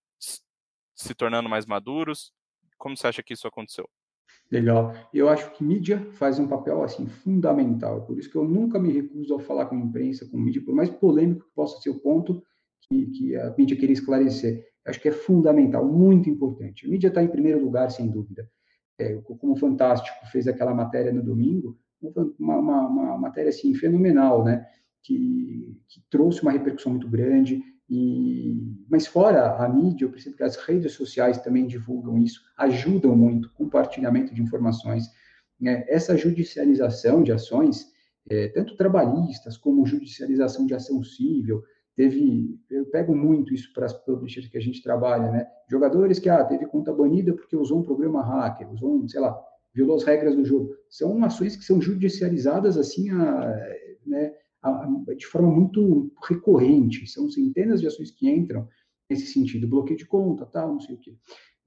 se tornando mais maduros? Como você acha que isso aconteceu? Legal. Eu acho que mídia faz um papel assim fundamental. Por isso que eu nunca me recuso a falar com a imprensa, com a mídia, por mais polêmico que possa ser o ponto que, que a mídia queria esclarecer. Acho que é fundamental, muito importante. A mídia está em primeiro lugar, sem dúvida é, como o Fantástico fez aquela matéria no domingo, uma, uma, uma matéria assim fenomenal, né? Que, que, trouxe uma repercussão muito grande. E, mas fora a mídia, eu percebo que as redes sociais também divulgam isso, ajudam muito compartilhamento de informações. Né? Essa judicialização de ações, é, tanto trabalhistas como judicialização de ação civil, teve, eu pego muito isso para as publishers que a gente trabalha, né? Jogadores que, ah, teve conta banida porque usou um programa hacker, usou, um, sei lá, violou as regras do jogo. São ações que são judicializadas, assim, a, né, de forma muito recorrente. São centenas de ações que entram nesse sentido, bloqueio de conta, tal, não sei o quê.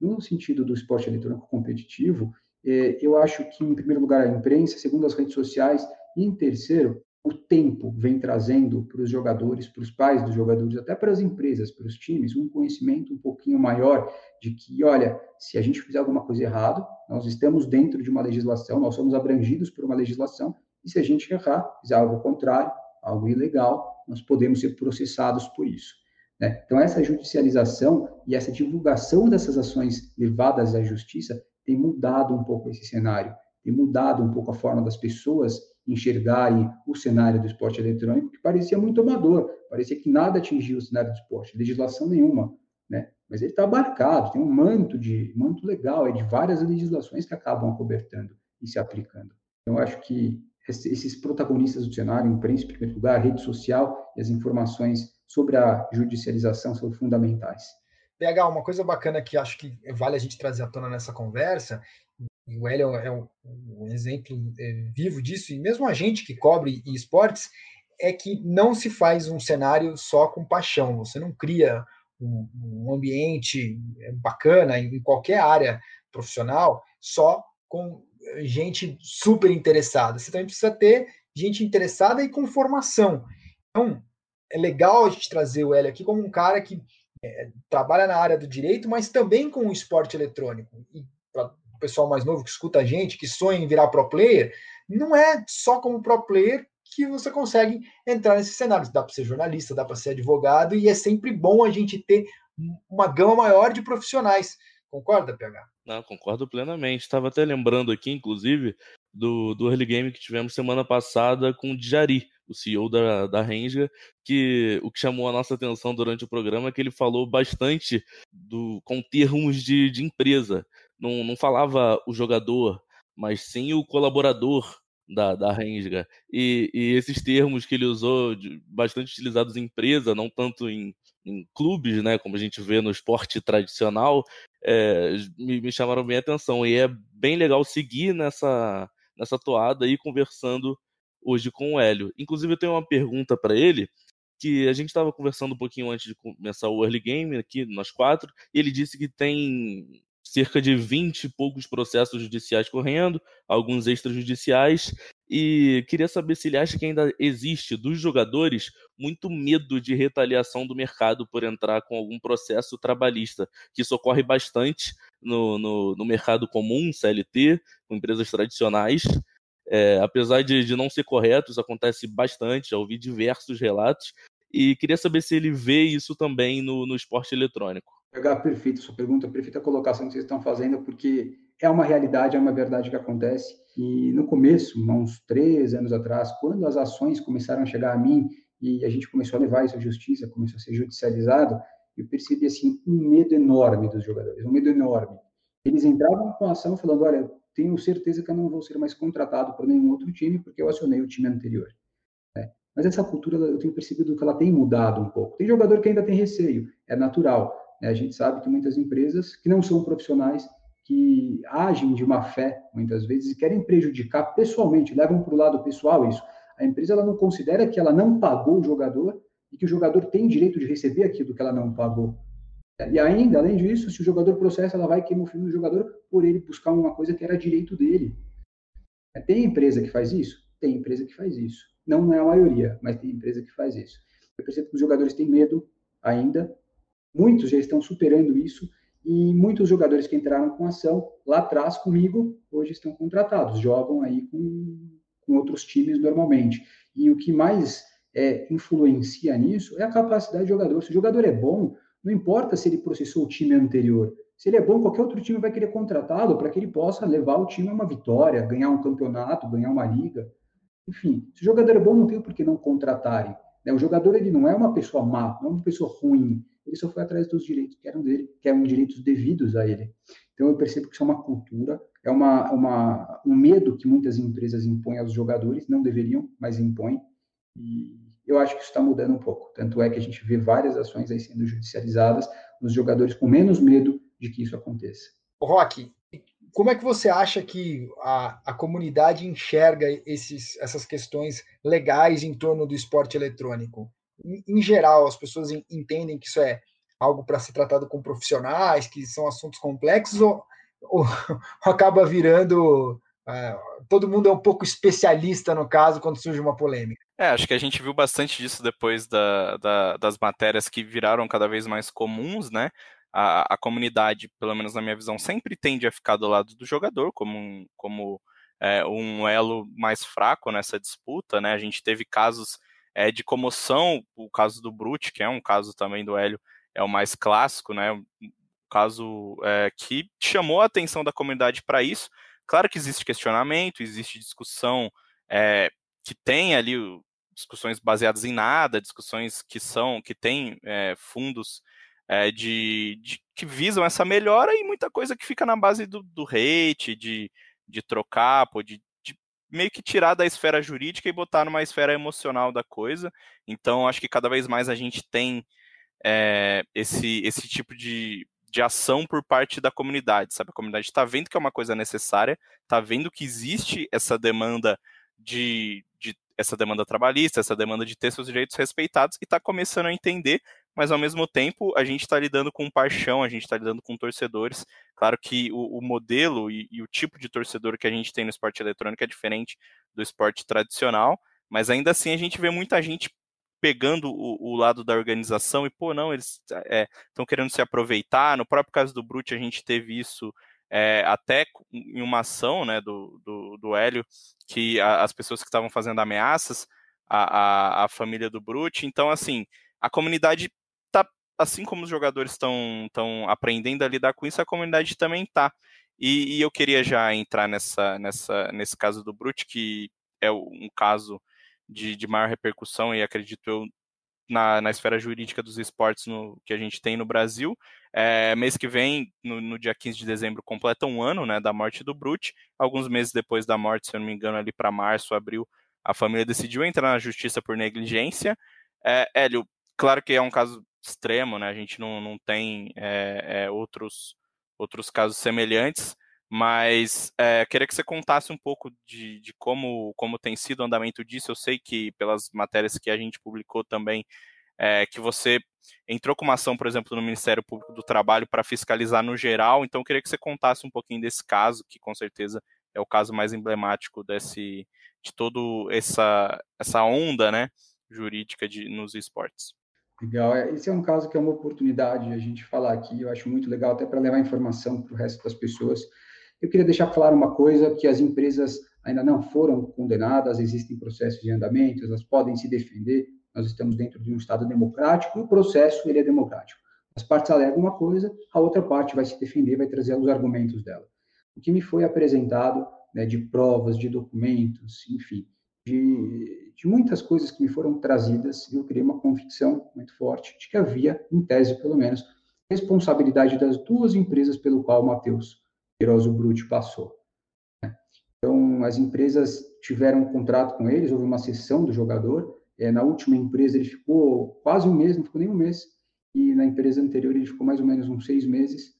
No sentido do esporte eletrônico competitivo, eh, eu acho que, em primeiro lugar, a imprensa, segundo as redes sociais, e em terceiro, o tempo vem trazendo para os jogadores, para os pais dos jogadores, até para as empresas, para os times, um conhecimento um pouquinho maior de que, olha, se a gente fizer alguma coisa errada, nós estamos dentro de uma legislação, nós somos abrangidos por uma legislação, e se a gente errar, fizer algo contrário, algo ilegal, nós podemos ser processados por isso. Né? Então, essa judicialização e essa divulgação dessas ações levadas à justiça tem mudado um pouco esse cenário, tem mudado um pouco a forma das pessoas enxergarem o cenário do esporte eletrônico, que parecia muito amador, parecia que nada atingia o cenário do esporte, legislação nenhuma, né? Mas ele está abarcado, tem um manto de manto legal, é de várias legislações que acabam acobertando e se aplicando. Então, acho que esses protagonistas do cenário, imprensa em primeiro lugar, rede social e as informações sobre a judicialização são fundamentais. PH, uma coisa bacana que acho que vale a gente trazer à tona nessa conversa e o Hélio é um, exemplo é, vivo disso, e mesmo a gente que cobre esportes, é que não se faz um cenário só com paixão, você não cria um, um ambiente bacana em qualquer área profissional só com gente super interessada. Você também precisa ter gente interessada e com formação. Então, é legal a gente trazer o Hélio aqui como um cara que é, trabalha na área do direito, mas também com o esporte eletrônico. E pessoal mais novo que escuta a gente, que sonha em virar pro player, não é só como pro player que você consegue entrar nesses cenários. Dá para ser jornalista, dá para ser advogado, e é sempre bom a gente ter uma gama maior de profissionais. Concorda, PH? Não, concordo plenamente. Estava até lembrando aqui, inclusive, do, do early game que tivemos semana passada com o Djari, o CEO da, da Renga, que o que chamou a nossa atenção durante o programa é que ele falou bastante do, com termos de, de empresa. Não, não falava o jogador, mas sim o colaborador da, da Renga. E, e esses termos que ele usou, bastante utilizados em empresa, não tanto em, em clubes, né, como a gente vê no esporte tradicional, é, me, me, chamaram bem a atenção. E é bem legal seguir nessa, nessa toada aí, conversando hoje com o Hélio. Inclusive, eu tenho uma pergunta para ele, que a gente estava conversando um pouquinho antes de começar o early game aqui, nós quatro, e ele disse que tem cerca de 20 e poucos processos judiciais correndo, alguns extrajudiciais, e queria saber se ele acha que ainda existe dos jogadores muito medo de retaliação do mercado por entrar com algum processo trabalhista, que isso ocorre bastante no, no, no mercado comum, CLT, com empresas tradicionais. É, apesar de, de não ser correto, isso acontece bastante, já ouvi diversos relatos, e queria saber se ele vê isso também no, no esporte eletrônico. Pegar perfeito, sua pergunta, perfeita colocação que vocês estão fazendo, porque é uma realidade, é uma verdade que acontece. E no começo, uns três anos atrás, quando as ações começaram a chegar a mim e a gente começou a levar isso à justiça, começou a ser judicializado, eu percebi assim um medo enorme dos jogadores, um medo enorme. Eles entravam com a ação falando, olha, tenho certeza que eu não vou ser mais contratado por nenhum outro time porque eu acionei o time anterior. É. Mas essa cultura, eu tenho percebido que ela tem mudado um pouco. Tem jogador que ainda tem receio, é natural. Né? A gente sabe que muitas empresas que não são profissionais, que agem de má fé, muitas vezes, e querem prejudicar pessoalmente, levam para o lado pessoal isso. A empresa ela não considera que ela não pagou o jogador e que o jogador tem direito de receber aquilo que ela não pagou. E ainda, além disso, se o jogador processa, ela vai queimar o filho do jogador por ele buscar uma coisa que era direito dele. Tem empresa que faz isso? Tem empresa que faz isso. Não é a maioria, mas tem empresa que faz isso. Eu percebo que os jogadores têm medo ainda Muitos já estão superando isso e muitos jogadores que entraram com ação lá atrás comigo hoje estão contratados, jogam aí com, com outros times normalmente. E o que mais é, influencia nisso é a capacidade do jogador. Se o jogador é bom, não importa se ele processou o time anterior. Se ele é bom, qualquer outro time vai querer contratá-lo para que ele possa levar o time a uma vitória, ganhar um campeonato, ganhar uma liga. Enfim, se o jogador é bom, não tem por que não contratarem. Né? O jogador ele não é uma pessoa má, não é uma pessoa ruim ele só foi atrás dos direitos que eram dele, que eram direitos devidos a ele. Então eu percebo que isso é uma cultura, é uma, uma, um medo que muitas empresas impõem aos jogadores, não deveriam, mas impõem. E eu acho que isso está mudando um pouco. Tanto é que a gente vê várias ações aí sendo judicializadas, os jogadores com menos medo de que isso aconteça. Rock, como é que você acha que a, a comunidade enxerga esses, essas questões legais em torno do esporte eletrônico? Em, geral, as pessoas entendem que isso é algo para ser tratado com profissionais, que são assuntos complexos, ou, ou acaba virando. Uh, todo mundo é um pouco especialista no caso quando surge uma polêmica. É, acho que a gente viu bastante disso depois da, da, das matérias que viraram cada vez mais comuns, né? A, a, comunidade, pelo menos na minha visão, sempre tende a ficar do lado do jogador como um, como, é, um elo mais fraco nessa disputa, né? A gente teve casos é, de comoção, o caso do Brute, que é um caso também do Hélio, é o mais clássico, né? Um caso é, que chamou a atenção da comunidade para isso. Claro que existe questionamento, existe discussão é, que tem ali discussões baseadas em nada, discussões que são que têm é, fundos é, de, de, que visam essa melhora e muita coisa que fica na base do, do hate, de, de trocar, de meio que tirar da esfera jurídica e botar numa esfera emocional da coisa. Então, acho que cada vez mais a gente tem é, esse, esse tipo de, de ação por parte da comunidade, sabe? A comunidade está vendo que é uma coisa necessária, está vendo que existe essa demanda de, de essa demanda trabalhista, essa demanda de ter seus direitos respeitados e está começando a entender mas ao mesmo tempo a gente está lidando com paixão, a gente está lidando com torcedores. Claro que o, o modelo e, e, o tipo de torcedor que a gente tem no esporte eletrônico é diferente do esporte tradicional, mas ainda assim a gente vê muita gente pegando o, o lado da organização e, pô, não, eles estão é, querendo se aproveitar. No próprio caso do Brute, a gente teve isso é, até em uma ação né, do, do, do Hélio, que a, as pessoas que estavam fazendo ameaças a, a, a família do Brute. Então, assim, a comunidade assim como os jogadores estão aprendendo a lidar com isso, a comunidade também tá. E, e, eu queria já entrar nessa, nessa, nesse caso do Brute, que é um caso de, de maior repercussão e acredito eu na, na esfera jurídica dos esportes no, que a gente tem no Brasil. É, mês que vem, no, no, dia 15 de dezembro, completa um ano né, da morte do Brute. Alguns meses depois da morte, se eu não me engano, ali para março, abril, a família decidiu entrar na justiça por negligência. É, Hélio, claro que é um caso extremo, né? A gente não, não tem é, é, outros, outros casos semelhantes, mas é, queria que você contasse um pouco de, de, como, como tem sido o andamento disso. Eu sei que pelas matérias que a gente publicou também, é, que você entrou com uma ação, por exemplo, no Ministério Público do Trabalho para fiscalizar no geral. Então, queria que você contasse um pouquinho desse caso, que com certeza é o caso mais emblemático desse, de toda essa, essa onda né, jurídica de, nos esportes. Legal, é, esse é um caso que é uma oportunidade a gente falar aqui, eu acho muito legal, até para levar informação para o resto das pessoas. Eu queria deixar claro uma coisa, que as empresas ainda não foram condenadas, existem processos de andamento, elas podem se defender, nós estamos dentro de um Estado democrático, e o processo ele é democrático. As partes alegam uma coisa, a outra parte vai se defender, vai trazer os argumentos dela. O que me foi apresentado né, de provas, de documentos, enfim, de, de, muitas coisas que me foram trazidas, eu criei uma convicção muito forte de que havia, em tese pelo menos, responsabilidade das duas empresas pelo qual o Matheus Queiroz Brutti passou. Né. Então, as empresas tiveram um contrato com eles, houve uma sessão do jogador. É, na última empresa, ele ficou quase um mês, não ficou nem um mês. E na empresa anterior, ele ficou mais ou menos uns seis meses.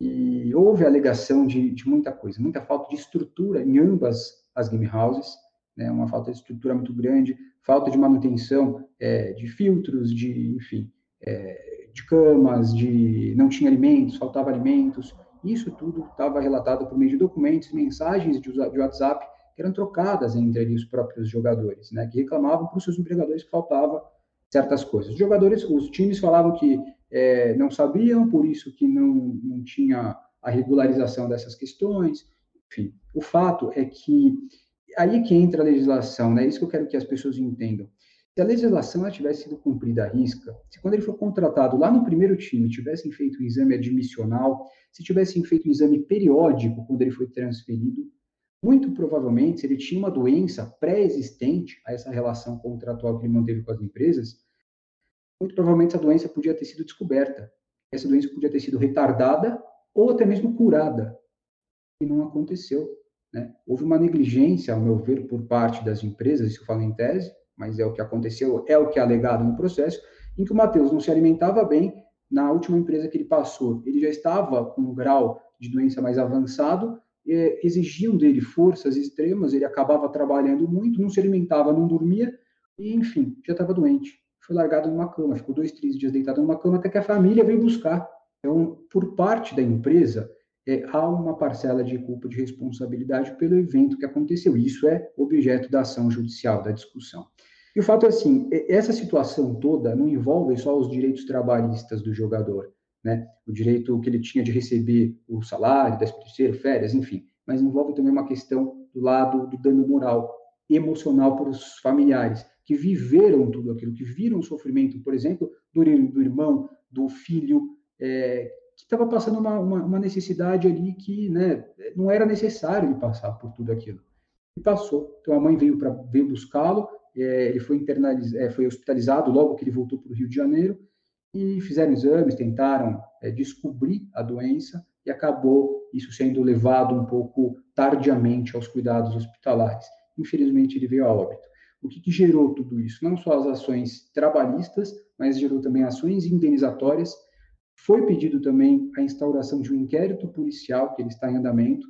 E houve alegação de, de muita coisa, muita falta de estrutura em ambas as game houses, né, uma falta de estrutura muito grande, falta de manutenção é, de filtros, de, enfim, é, de camas, de não tinha alimentos, faltava alimentos. Isso tudo estava relatado por meio de documentos, mensagens de, de WhatsApp que eram trocadas entre os próprios jogadores, né, que reclamavam para os seus empregadores que faltava certas coisas. Os jogadores, os times falavam que é, não sabiam, por isso que não, não tinha a regularização dessas questões. Enfim, o fato é que aí que entra a legislação, né? Isso que eu quero que as pessoas entendam. Se a legislação tivesse sido cumprida à risca, se quando ele for contratado lá no primeiro time tivessem feito um exame admissional, se tivessem feito um exame periódico quando ele foi transferido, muito provavelmente, se ele tinha uma doença pré-existente a essa relação contratual que ele manteve com as empresas, muito provavelmente essa doença podia ter sido descoberta. Essa doença podia ter sido retardada ou até mesmo curada. E não aconteceu. Né? Houve uma negligência, ao meu ver, por parte das empresas, isso eu falo em tese, mas é o que aconteceu, é o que é alegado no processo, em que o Matheus não se alimentava bem, na última empresa que ele passou, ele já estava com um grau de doença mais avançado, exigiam dele forças extremas, ele acabava trabalhando muito, não se alimentava, não dormia, e enfim, já estava doente foi largado numa cama, ficou dois, três dias deitado numa cama até que a família veio buscar. Então, por parte da empresa, é, há uma parcela de culpa de responsabilidade pelo evento que aconteceu. Isso é objeto da ação judicial, da discussão. E o fato é assim, essa situação toda não envolve só os direitos trabalhistas do jogador, né? O direito que ele tinha de receber o salário, décimo terceiro, férias, enfim, mas envolve também uma questão do lado do dano moral, emocional para os familiares que viveram tudo aquilo, que viram o sofrimento, por exemplo, do, do irmão, do filho, é, que estava passando uma, uma, uma, necessidade ali que né, não era necessário ele passar por tudo aquilo. E passou. Então a mãe veio para veio buscá-lo, é, ele foi, é, foi hospitalizado logo que ele voltou para o Rio de Janeiro, e fizeram exames, tentaram é, descobrir a doença, e acabou isso sendo levado um pouco tardiamente aos cuidados hospitalares. Infelizmente, ele veio a óbito. O que, que gerou tudo isso? Não só as ações trabalhistas, mas gerou também ações indenizatórias. Foi pedido também a instauração de um inquérito policial, que ele está em andamento,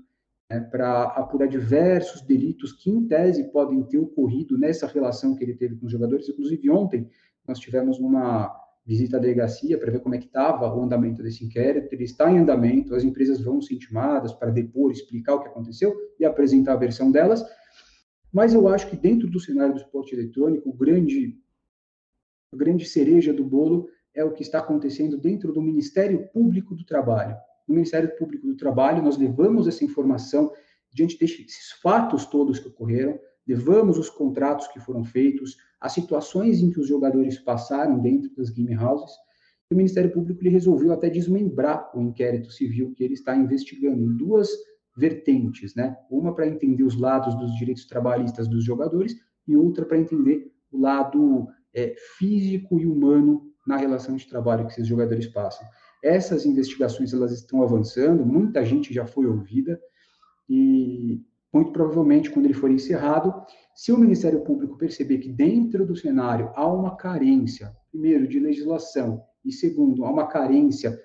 né, para apurar diversos delitos que, em tese, podem ter ocorrido nessa relação que ele teve com os jogadores. Inclusive, ontem, nós tivemos uma visita à delegacia para ver como é que estava o andamento desse inquérito. Ele está em andamento, as empresas vão ser intimadas para depor, explicar o que aconteceu e apresentar a versão delas. Mas eu acho que dentro do cenário do esporte eletrônico, o grande, a grande cereja do bolo é o que está acontecendo dentro do Ministério Público do Trabalho. No Ministério Público do Trabalho, nós levamos essa informação diante desses fatos todos que ocorreram, levamos os contratos que foram feitos, as situações em que os jogadores passaram dentro das game houses, o Ministério Público ele resolveu até desmembrar o inquérito civil que ele está investigando em duas vertentes, né? Uma para entender os lados dos direitos trabalhistas dos jogadores e outra para entender o lado é, físico e humano na relação de trabalho que esses jogadores passam. Essas investigações elas estão avançando, muita gente já foi ouvida e muito provavelmente quando ele for encerrado, se o Ministério Público perceber que dentro do cenário há uma carência, primeiro de legislação e segundo há uma carência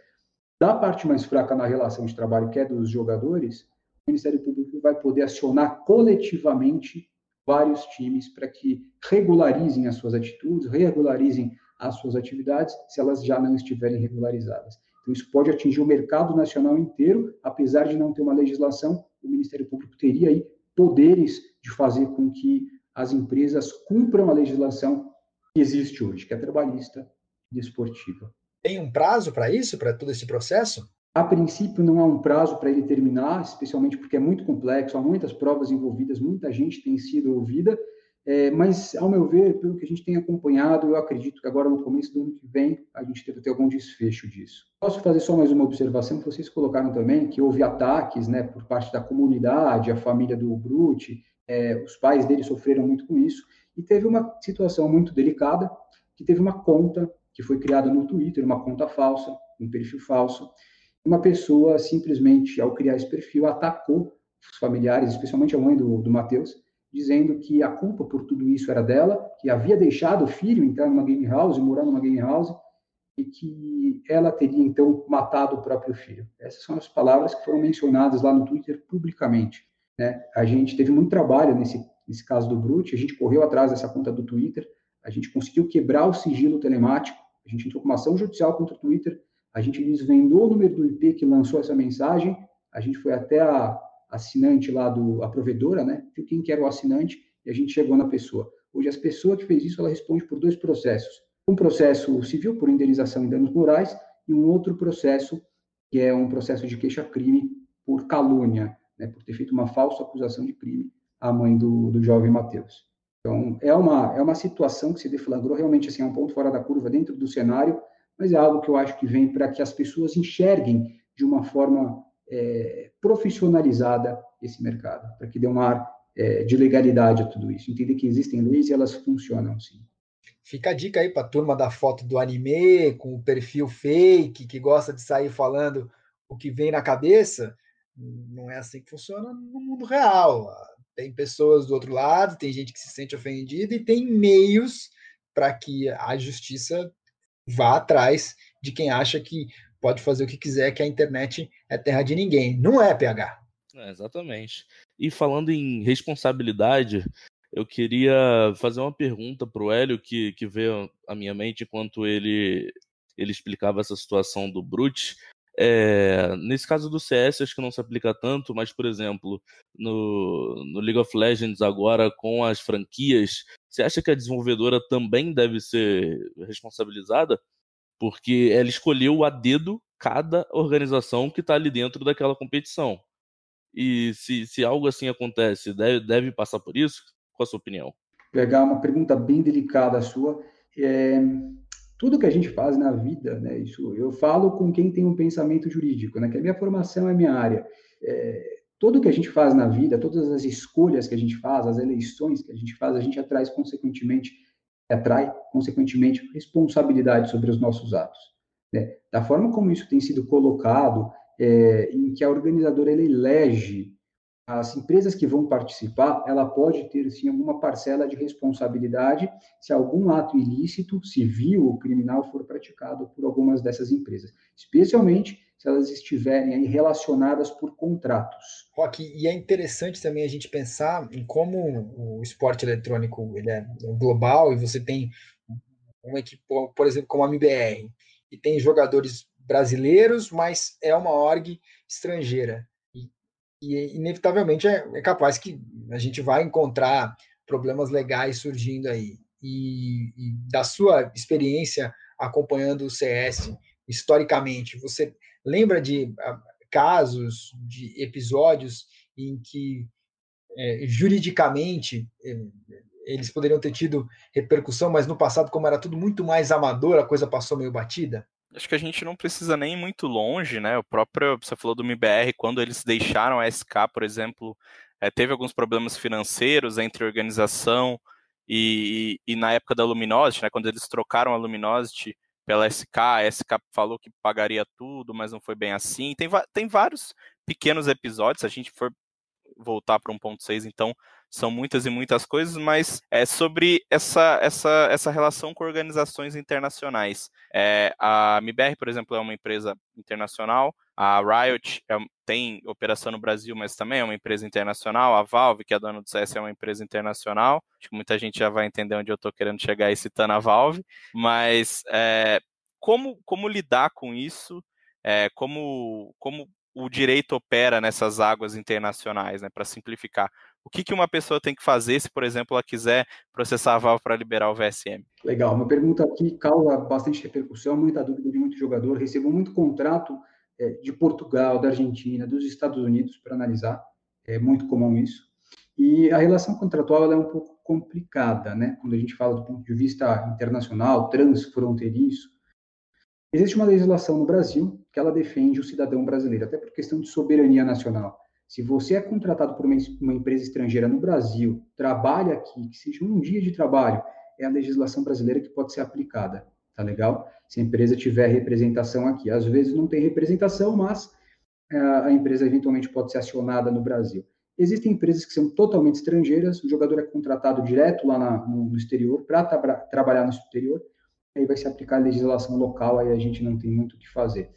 da parte mais fraca na relação de trabalho que é dos jogadores, o Ministério Público vai poder acionar coletivamente vários times para que regularizem as suas atitudes, regularizem as suas atividades, se elas já não estiverem regularizadas. Então, isso pode atingir o mercado nacional inteiro, apesar de não ter uma legislação, o Ministério Público teria aí poderes de fazer com que as empresas cumpram a legislação que existe hoje, que é trabalhista e esportiva. Tem um prazo para isso, para todo esse processo? A princípio, não há um prazo para ele terminar, especialmente porque é muito complexo, há muitas provas envolvidas, muita gente tem sido ouvida, é, mas, ao meu ver, pelo que a gente tem acompanhado, eu acredito que agora, no começo do ano que vem, a gente deve ter algum desfecho disso. Posso fazer só mais uma observação vocês colocaram também, que houve ataques né, por parte da comunidade, a família do Brute, é, os pais dele sofreram muito com isso, e teve uma situação muito delicada, que teve uma conta que foi criada no Twitter, uma conta falsa, um perfil falso, uma pessoa simplesmente, ao criar esse perfil, atacou os familiares, especialmente a mãe do, do Matheus, dizendo que a culpa por tudo isso era dela, que havia deixado o filho entrar numa game house, morar numa game house, e que ela teria então matado o próprio filho. Essas são as palavras que foram mencionadas lá no Twitter publicamente. Né? A gente teve muito trabalho nesse, nesse caso do Brute, a gente correu atrás dessa conta do Twitter, a gente conseguiu quebrar o sigilo telemático, a gente entrou com uma ação judicial contra o Twitter, a gente desvendou o número do IP que lançou essa mensagem, a gente foi até a assinante lá do, a provedora, né? Quem que era o assinante e a gente chegou na pessoa. Hoje, as pessoas que fez isso, ela responde por dois processos. Um processo civil por indenização e danos morais e um outro processo que é um processo de queixa-crime por calúnia, né? Por ter feito uma falsa acusação de crime à mãe do, do jovem Mateus. Então, é uma, é uma situação que se deflagrou realmente assim, é um ponto fora da curva dentro do cenário, mas é algo que eu acho que vem para que as pessoas enxerguem de uma forma é, profissionalizada esse mercado, para que dê um ar é, de legalidade a tudo isso. Entender que existem leis e elas funcionam, sim. Fica a dica aí para a turma da foto do anime, com o perfil fake, que gosta de sair falando o que vem na cabeça. Não é assim que funciona no mundo real. Tem pessoas do outro lado, tem gente que se sente ofendida e tem meios para que a justiça vá atrás de quem acha que pode fazer o que quiser, que a internet é terra de ninguém. Não é, PH. É, exatamente. E falando em responsabilidade, eu queria fazer uma pergunta para o Hélio, que, que veio à minha mente enquanto ele, ele explicava essa situação do Brute. É, nesse caso do CS, acho que não se aplica tanto, mas, por exemplo, no, no League of Legends agora, com as franquias, você acha que a desenvolvedora também deve ser responsabilizada? Porque ela escolheu a dedo cada organização que está ali dentro daquela competição. E se, se algo assim acontece, deve, deve passar por isso? Qual a sua opinião? Pegar uma pergunta bem delicada a sua. É, tudo que a gente faz na vida, né, isso eu falo com quem tem um pensamento jurídico, né, que a minha formação é minha área. É, tudo que a gente faz na vida, todas as escolhas que a gente faz, as eleições que a gente faz, a gente atrás consequentemente atrai, consequentemente, responsabilidade sobre os nossos atos. Né? Da forma como isso tem sido colocado, é, em que a organizadora elege as empresas que vão participar, ela pode ter, sim, alguma parcela de responsabilidade se algum ato ilícito, civil ou criminal for praticado por algumas dessas empresas, especialmente se elas estiverem aí relacionadas por contratos. Rock, e é interessante também a gente pensar em como o esporte eletrônico ele é global e você tem um equipe, por exemplo, como a MBR, e tem jogadores brasileiros, mas é uma org estrangeira. E, e inevitavelmente é, é capaz que a gente vai encontrar problemas legais surgindo aí. E, e da sua experiência acompanhando o CS historicamente, você lembra de uh, casos, de episódios em que é, juridicamente é, eles poderiam ter tido repercussão, mas no passado, como era tudo muito mais amador, a coisa passou meio batida? Acho que a gente não precisa nem ir muito longe, né? O próprio, você falou do MBR, quando eles deixaram a SK, por exemplo, é, teve alguns problemas financeiros entre organização e, e, e, na época da Luminosity, né? Quando eles trocaram a Luminosity pela SK, a SK falou que pagaria tudo, mas não foi bem assim. Tem, tem vários pequenos episódios, se a gente for voltar para 1.6, então são muitas e muitas coisas, mas é sobre essa, essa, essa relação com organizações internacionais. É, a MBR, por exemplo, é uma empresa internacional, a Riot é, tem operação no Brasil, mas também é uma empresa internacional, a Valve, que é dona do CS, é uma empresa internacional, acho que muita gente já vai entender onde eu estou querendo chegar aí citando a Valve, mas é, como, como lidar com isso, é, como, como o direito opera nessas águas internacionais, né, para simplificar. O que, que uma pessoa tem que fazer se, por exemplo, ela quiser processar a Valve para liberar o VSM? Legal, uma pergunta que causa bastante repercussão, muita dúvida de muito jogador. Recebo muito contrato de Portugal, da Argentina, dos Estados Unidos para analisar, é muito comum isso. E a relação contratual é um pouco complicada, né? Quando a gente fala do ponto de vista internacional, transfronteiriço, Existe uma legislação no Brasil que ela defende o cidadão brasileiro, até por questão de soberania nacional. Se você é contratado por uma empresa estrangeira no Brasil, trabalha aqui, que seja um dia de trabalho, é a legislação brasileira que pode ser aplicada, tá legal? Se a empresa tiver representação aqui. Às vezes não tem representação, mas eh, a empresa eventualmente pode ser acionada no Brasil. Existem empresas que são totalmente estrangeiras, o jogador é contratado direto lá na, no, exterior, para tra trabalhar no exterior, aí vai se aplicar a legislação local, aí a gente não tem muito o que fazer.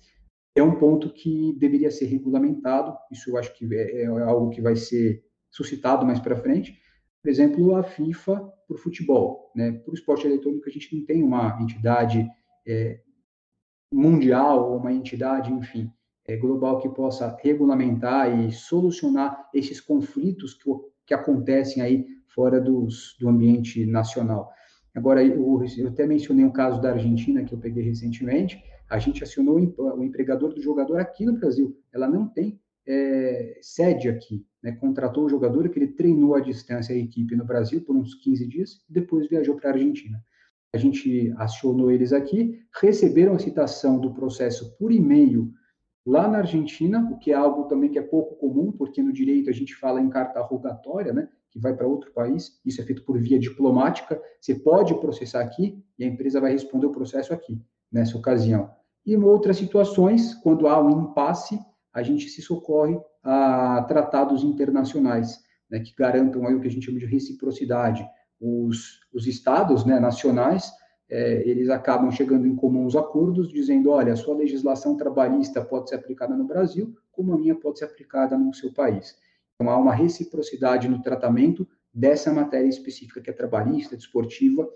É um ponto que deveria ser regulamentado, isso eu acho que é, é algo que vai ser suscitado mais para frente. Por exemplo, a FIFA para o futebol, né? Para o esporte eletrônico, a gente não tem uma entidade é, mundial ou uma entidade, enfim, é, global que possa regulamentar e solucionar esses conflitos que, que acontecem aí fora dos, do ambiente nacional. Agora, eu, eu até mencionei um caso da Argentina que eu peguei recentemente. A gente acionou o empregador do jogador aqui no Brasil. Ela não tem é, sede aqui. Né? Contratou o jogador que ele treinou à distância a equipe no Brasil por uns 15 dias e depois viajou para a Argentina. A gente acionou eles aqui, receberam a citação do processo por e-mail lá na Argentina, o que é algo também que é pouco comum, porque no direito a gente fala em carta rogatória, né? que vai para outro país, isso é feito por via diplomática, você pode processar aqui e a empresa vai responder o processo aqui, nessa ocasião. E em outras situações, quando há um impasse, a gente se socorre a tratados internacionais, né, que garantam aí o que a gente chama de reciprocidade. Os, os estados né, nacionais, é, eles acabam chegando em comuns acordos, dizendo, olha, a sua legislação trabalhista pode ser aplicada no Brasil, como a minha pode ser aplicada no seu país. Então, há uma reciprocidade no tratamento dessa matéria específica, que é trabalhista, desportiva,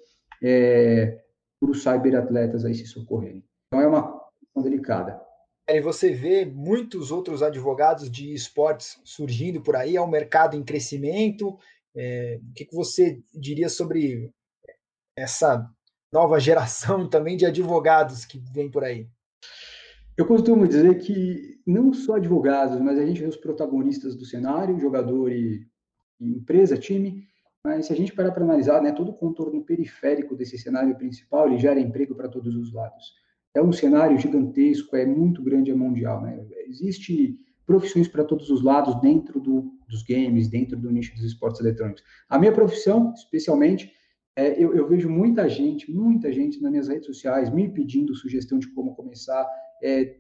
é, para os cyberatletas aí se socorrerem. Então, é uma questão delicada. E você vê muitos outros advogados de esportes surgindo por aí, é um mercado em crescimento. É, o que, você diria sobre essa nova geração também de advogados que vem por aí? Eu costumo dizer que não só advogados, mas a gente vê os protagonistas do cenário, jogador e, e empresa, time, mas se a gente parar para analisar, né, todo o contorno periférico desse cenário principal, ele gera emprego para todos os lados. É um cenário gigantesco, é muito grande, é mundial. Né? Existe profissões para todos os lados dentro do, dos games, dentro do nicho dos esportes eletrônicos. A minha profissão, especialmente, é, eu, eu, vejo muita gente, muita gente nas minhas redes sociais me pedindo sugestão de como começar, é,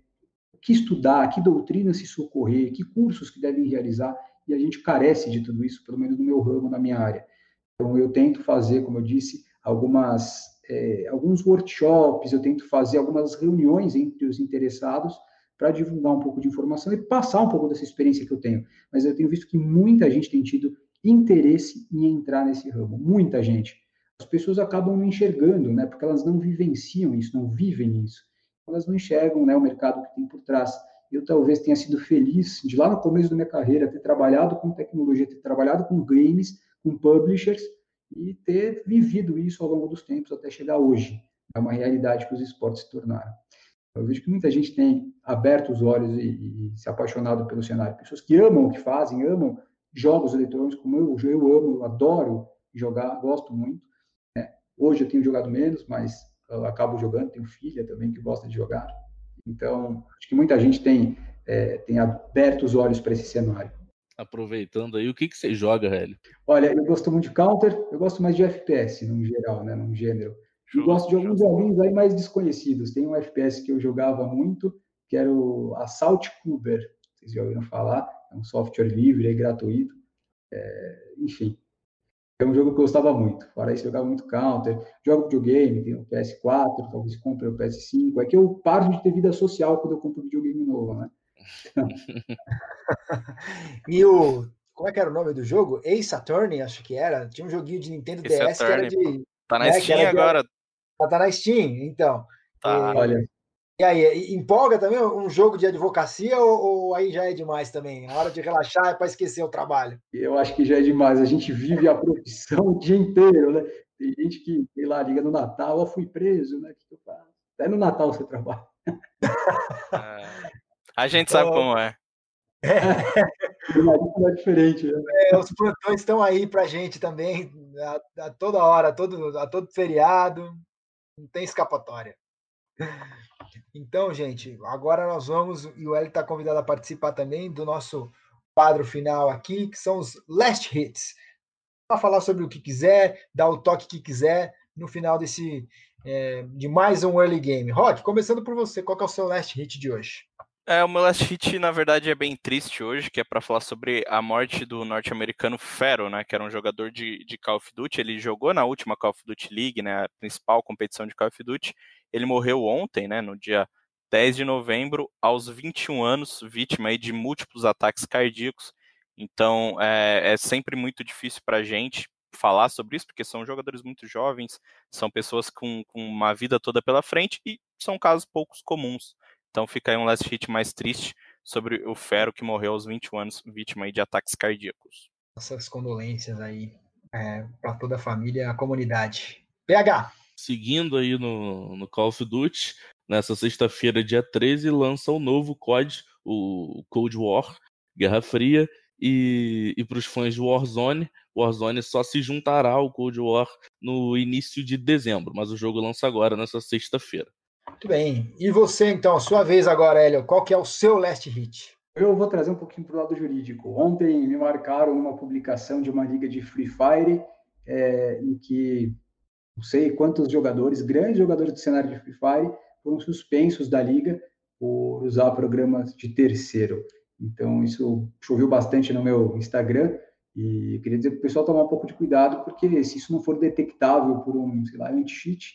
que estudar, que doutrina se socorrer, que cursos que devem realizar, e a gente carece de tudo isso, pelo menos no meu ramo, na minha área. Então, eu tento fazer, como eu disse, algumas, é, alguns workshops, eu tento fazer algumas reuniões entre os interessados para divulgar um pouco de informação e passar um pouco dessa experiência que eu tenho. Mas eu tenho visto que muita gente tem tido interesse em entrar nesse ramo, muita gente as pessoas acabam não enxergando, né? Porque elas não vivenciam isso, não vivem isso. Elas não enxergam, né, o mercado que tem por trás. Eu talvez tenha sido feliz de lá no começo da minha carreira ter trabalhado com tecnologia, ter trabalhado com games, com publishers e ter vivido isso ao longo dos tempos até chegar hoje. É uma realidade que os esportes se tornaram. Eu vejo que muita gente tem aberto os olhos e, e se apaixonado pelo cenário. Pessoas que amam o que fazem, amam jogos eletrônicos, como eu, eu amo, eu adoro jogar, gosto muito. Né? Hoje eu tenho jogado menos, mas acabo jogando, tenho filha também que gosta de jogar. Então, acho que muita gente tem, é, tem aberto os olhos para esse cenário. Aproveitando aí, o que, que você joga, velho? Olha, eu gosto muito de Counter, eu gosto mais de FPS, no geral, né, no gênero. Eu gosto de alguns joguinhos aí mais desconhecidos. Tem um FPS que eu jogava muito, que era o Assault Kuber. Vocês já ouviram falar? É um software livre, é gratuito. É, enfim, é um jogo que eu gostava muito. Fora isso, eu jogava muito Counter. Jogo videogame, tenho o PS4, talvez compre o PS5. É que eu paro de ter vida social quando eu compro videogame novo, né? e o. Como é que era o nome do jogo? Ace Attorney, acho que era. Tinha um joguinho de Nintendo Ace DS Attorney, que era de. Tá na né, Steam agora. De, tá na Steam, então. Tá. E, Olha. E aí, empolga também um jogo de advocacia ou, ou, aí já é demais também? Na hora de relaxar é para esquecer o trabalho? Eu acho que já é demais. A gente vive a profissão o dia inteiro, né? Tem gente que, sei lá, liga no Natal, eu fui preso, né? O que eu faço? Até no Natal você trabalha. É, a gente sabe então, como é. É, é diferente. Né? É, os plantões estão aí para gente também, a, a, toda hora, a todo, a todo feriado, não tem escapatória. Então, gente, agora nós vamos, e o Eli está convidado a participar também do nosso quadro final aqui, que são os Last Hits. Para falar sobre o que quiser, dar o toque que quiser no final desse é, de mais um early game. Rock, começando por você, qual é o seu last hit de hoje? É, o meu last hit, na verdade, é bem triste hoje, que é para falar sobre a morte do norte-americano Fero, né, que era um jogador de, de Call of Duty. Ele jogou na última Call of Duty League, né, a principal competição de Call of Duty. Ele morreu ontem, né, no dia 10 de novembro, aos 21 anos, vítima aí de múltiplos ataques cardíacos. Então, é, é sempre muito difícil para a gente falar sobre isso, porque são jogadores muito jovens, são pessoas com, com uma vida toda pela frente e são casos poucos comuns. Então fica aí um last hit mais triste sobre o Fero que morreu aos 21 anos, vítima de ataques cardíacos. Nossas condolências aí é, para toda a família e a comunidade. PH! Seguindo aí no, no Call of Duty, nessa sexta-feira, dia 13, lança o novo COD, o Cold War, Guerra Fria, e, e para os fãs de Warzone, Warzone só se juntará ao Cold War no início de dezembro, mas o jogo lança agora, nessa sexta-feira. Muito bem. E você, então, sua vez agora, Hélio, qual que é o seu last hit? Eu vou trazer um pouquinho para o lado jurídico. Ontem me marcaram uma publicação de uma liga de Free Fire, é, em que não sei quantos jogadores, grandes jogadores do cenário de Free Fire, foram suspensos da liga por usar programas de terceiro. Então, isso choveu bastante no meu Instagram e queria dizer para o pessoal tomar um pouco de cuidado, porque se isso não for detectável por um, sei lá, anti-cheat,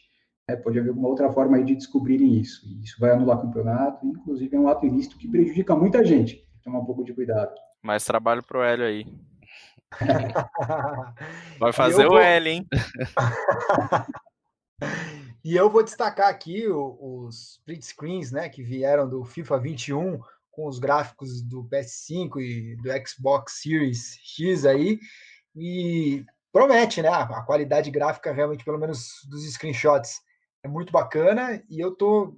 é, pode haver alguma outra forma aí de descobrirem isso. E isso vai anular o campeonato, inclusive é um ato ilícito que prejudica muita gente. Tomar um pouco de cuidado. Mais trabalho pro Hélio aí. vai fazer vou... o Hélio, hein? e eu vou destacar aqui os print screens, né, que vieram do FIFA 21 com os gráficos do PS5 e do Xbox Series X aí. E promete, né? A qualidade gráfica realmente, pelo menos dos screenshots, é muito bacana e eu tô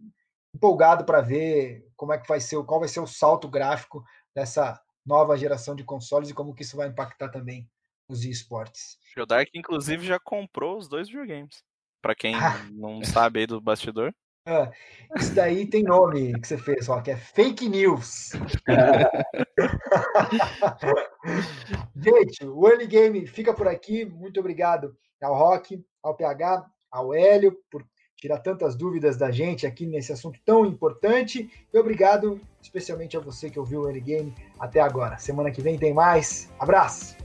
empolgado para ver como é que vai ser, qual vai ser o salto gráfico dessa nova geração de consoles e como que isso vai impactar também os esportes. O Dark inclusive já comprou os dois videogames. Para quem não sabe aí do bastidor. É, isso daí tem nome que você fez, ó, que é fake news. Gente, o Early Game fica por aqui. Muito obrigado ao Rock, ao PH, ao Hélio por tirar tantas dúvidas da gente aqui nesse assunto tão importante. E obrigado especialmente a você que ouviu o Early Game até agora. Semana que vem tem mais. Abraço!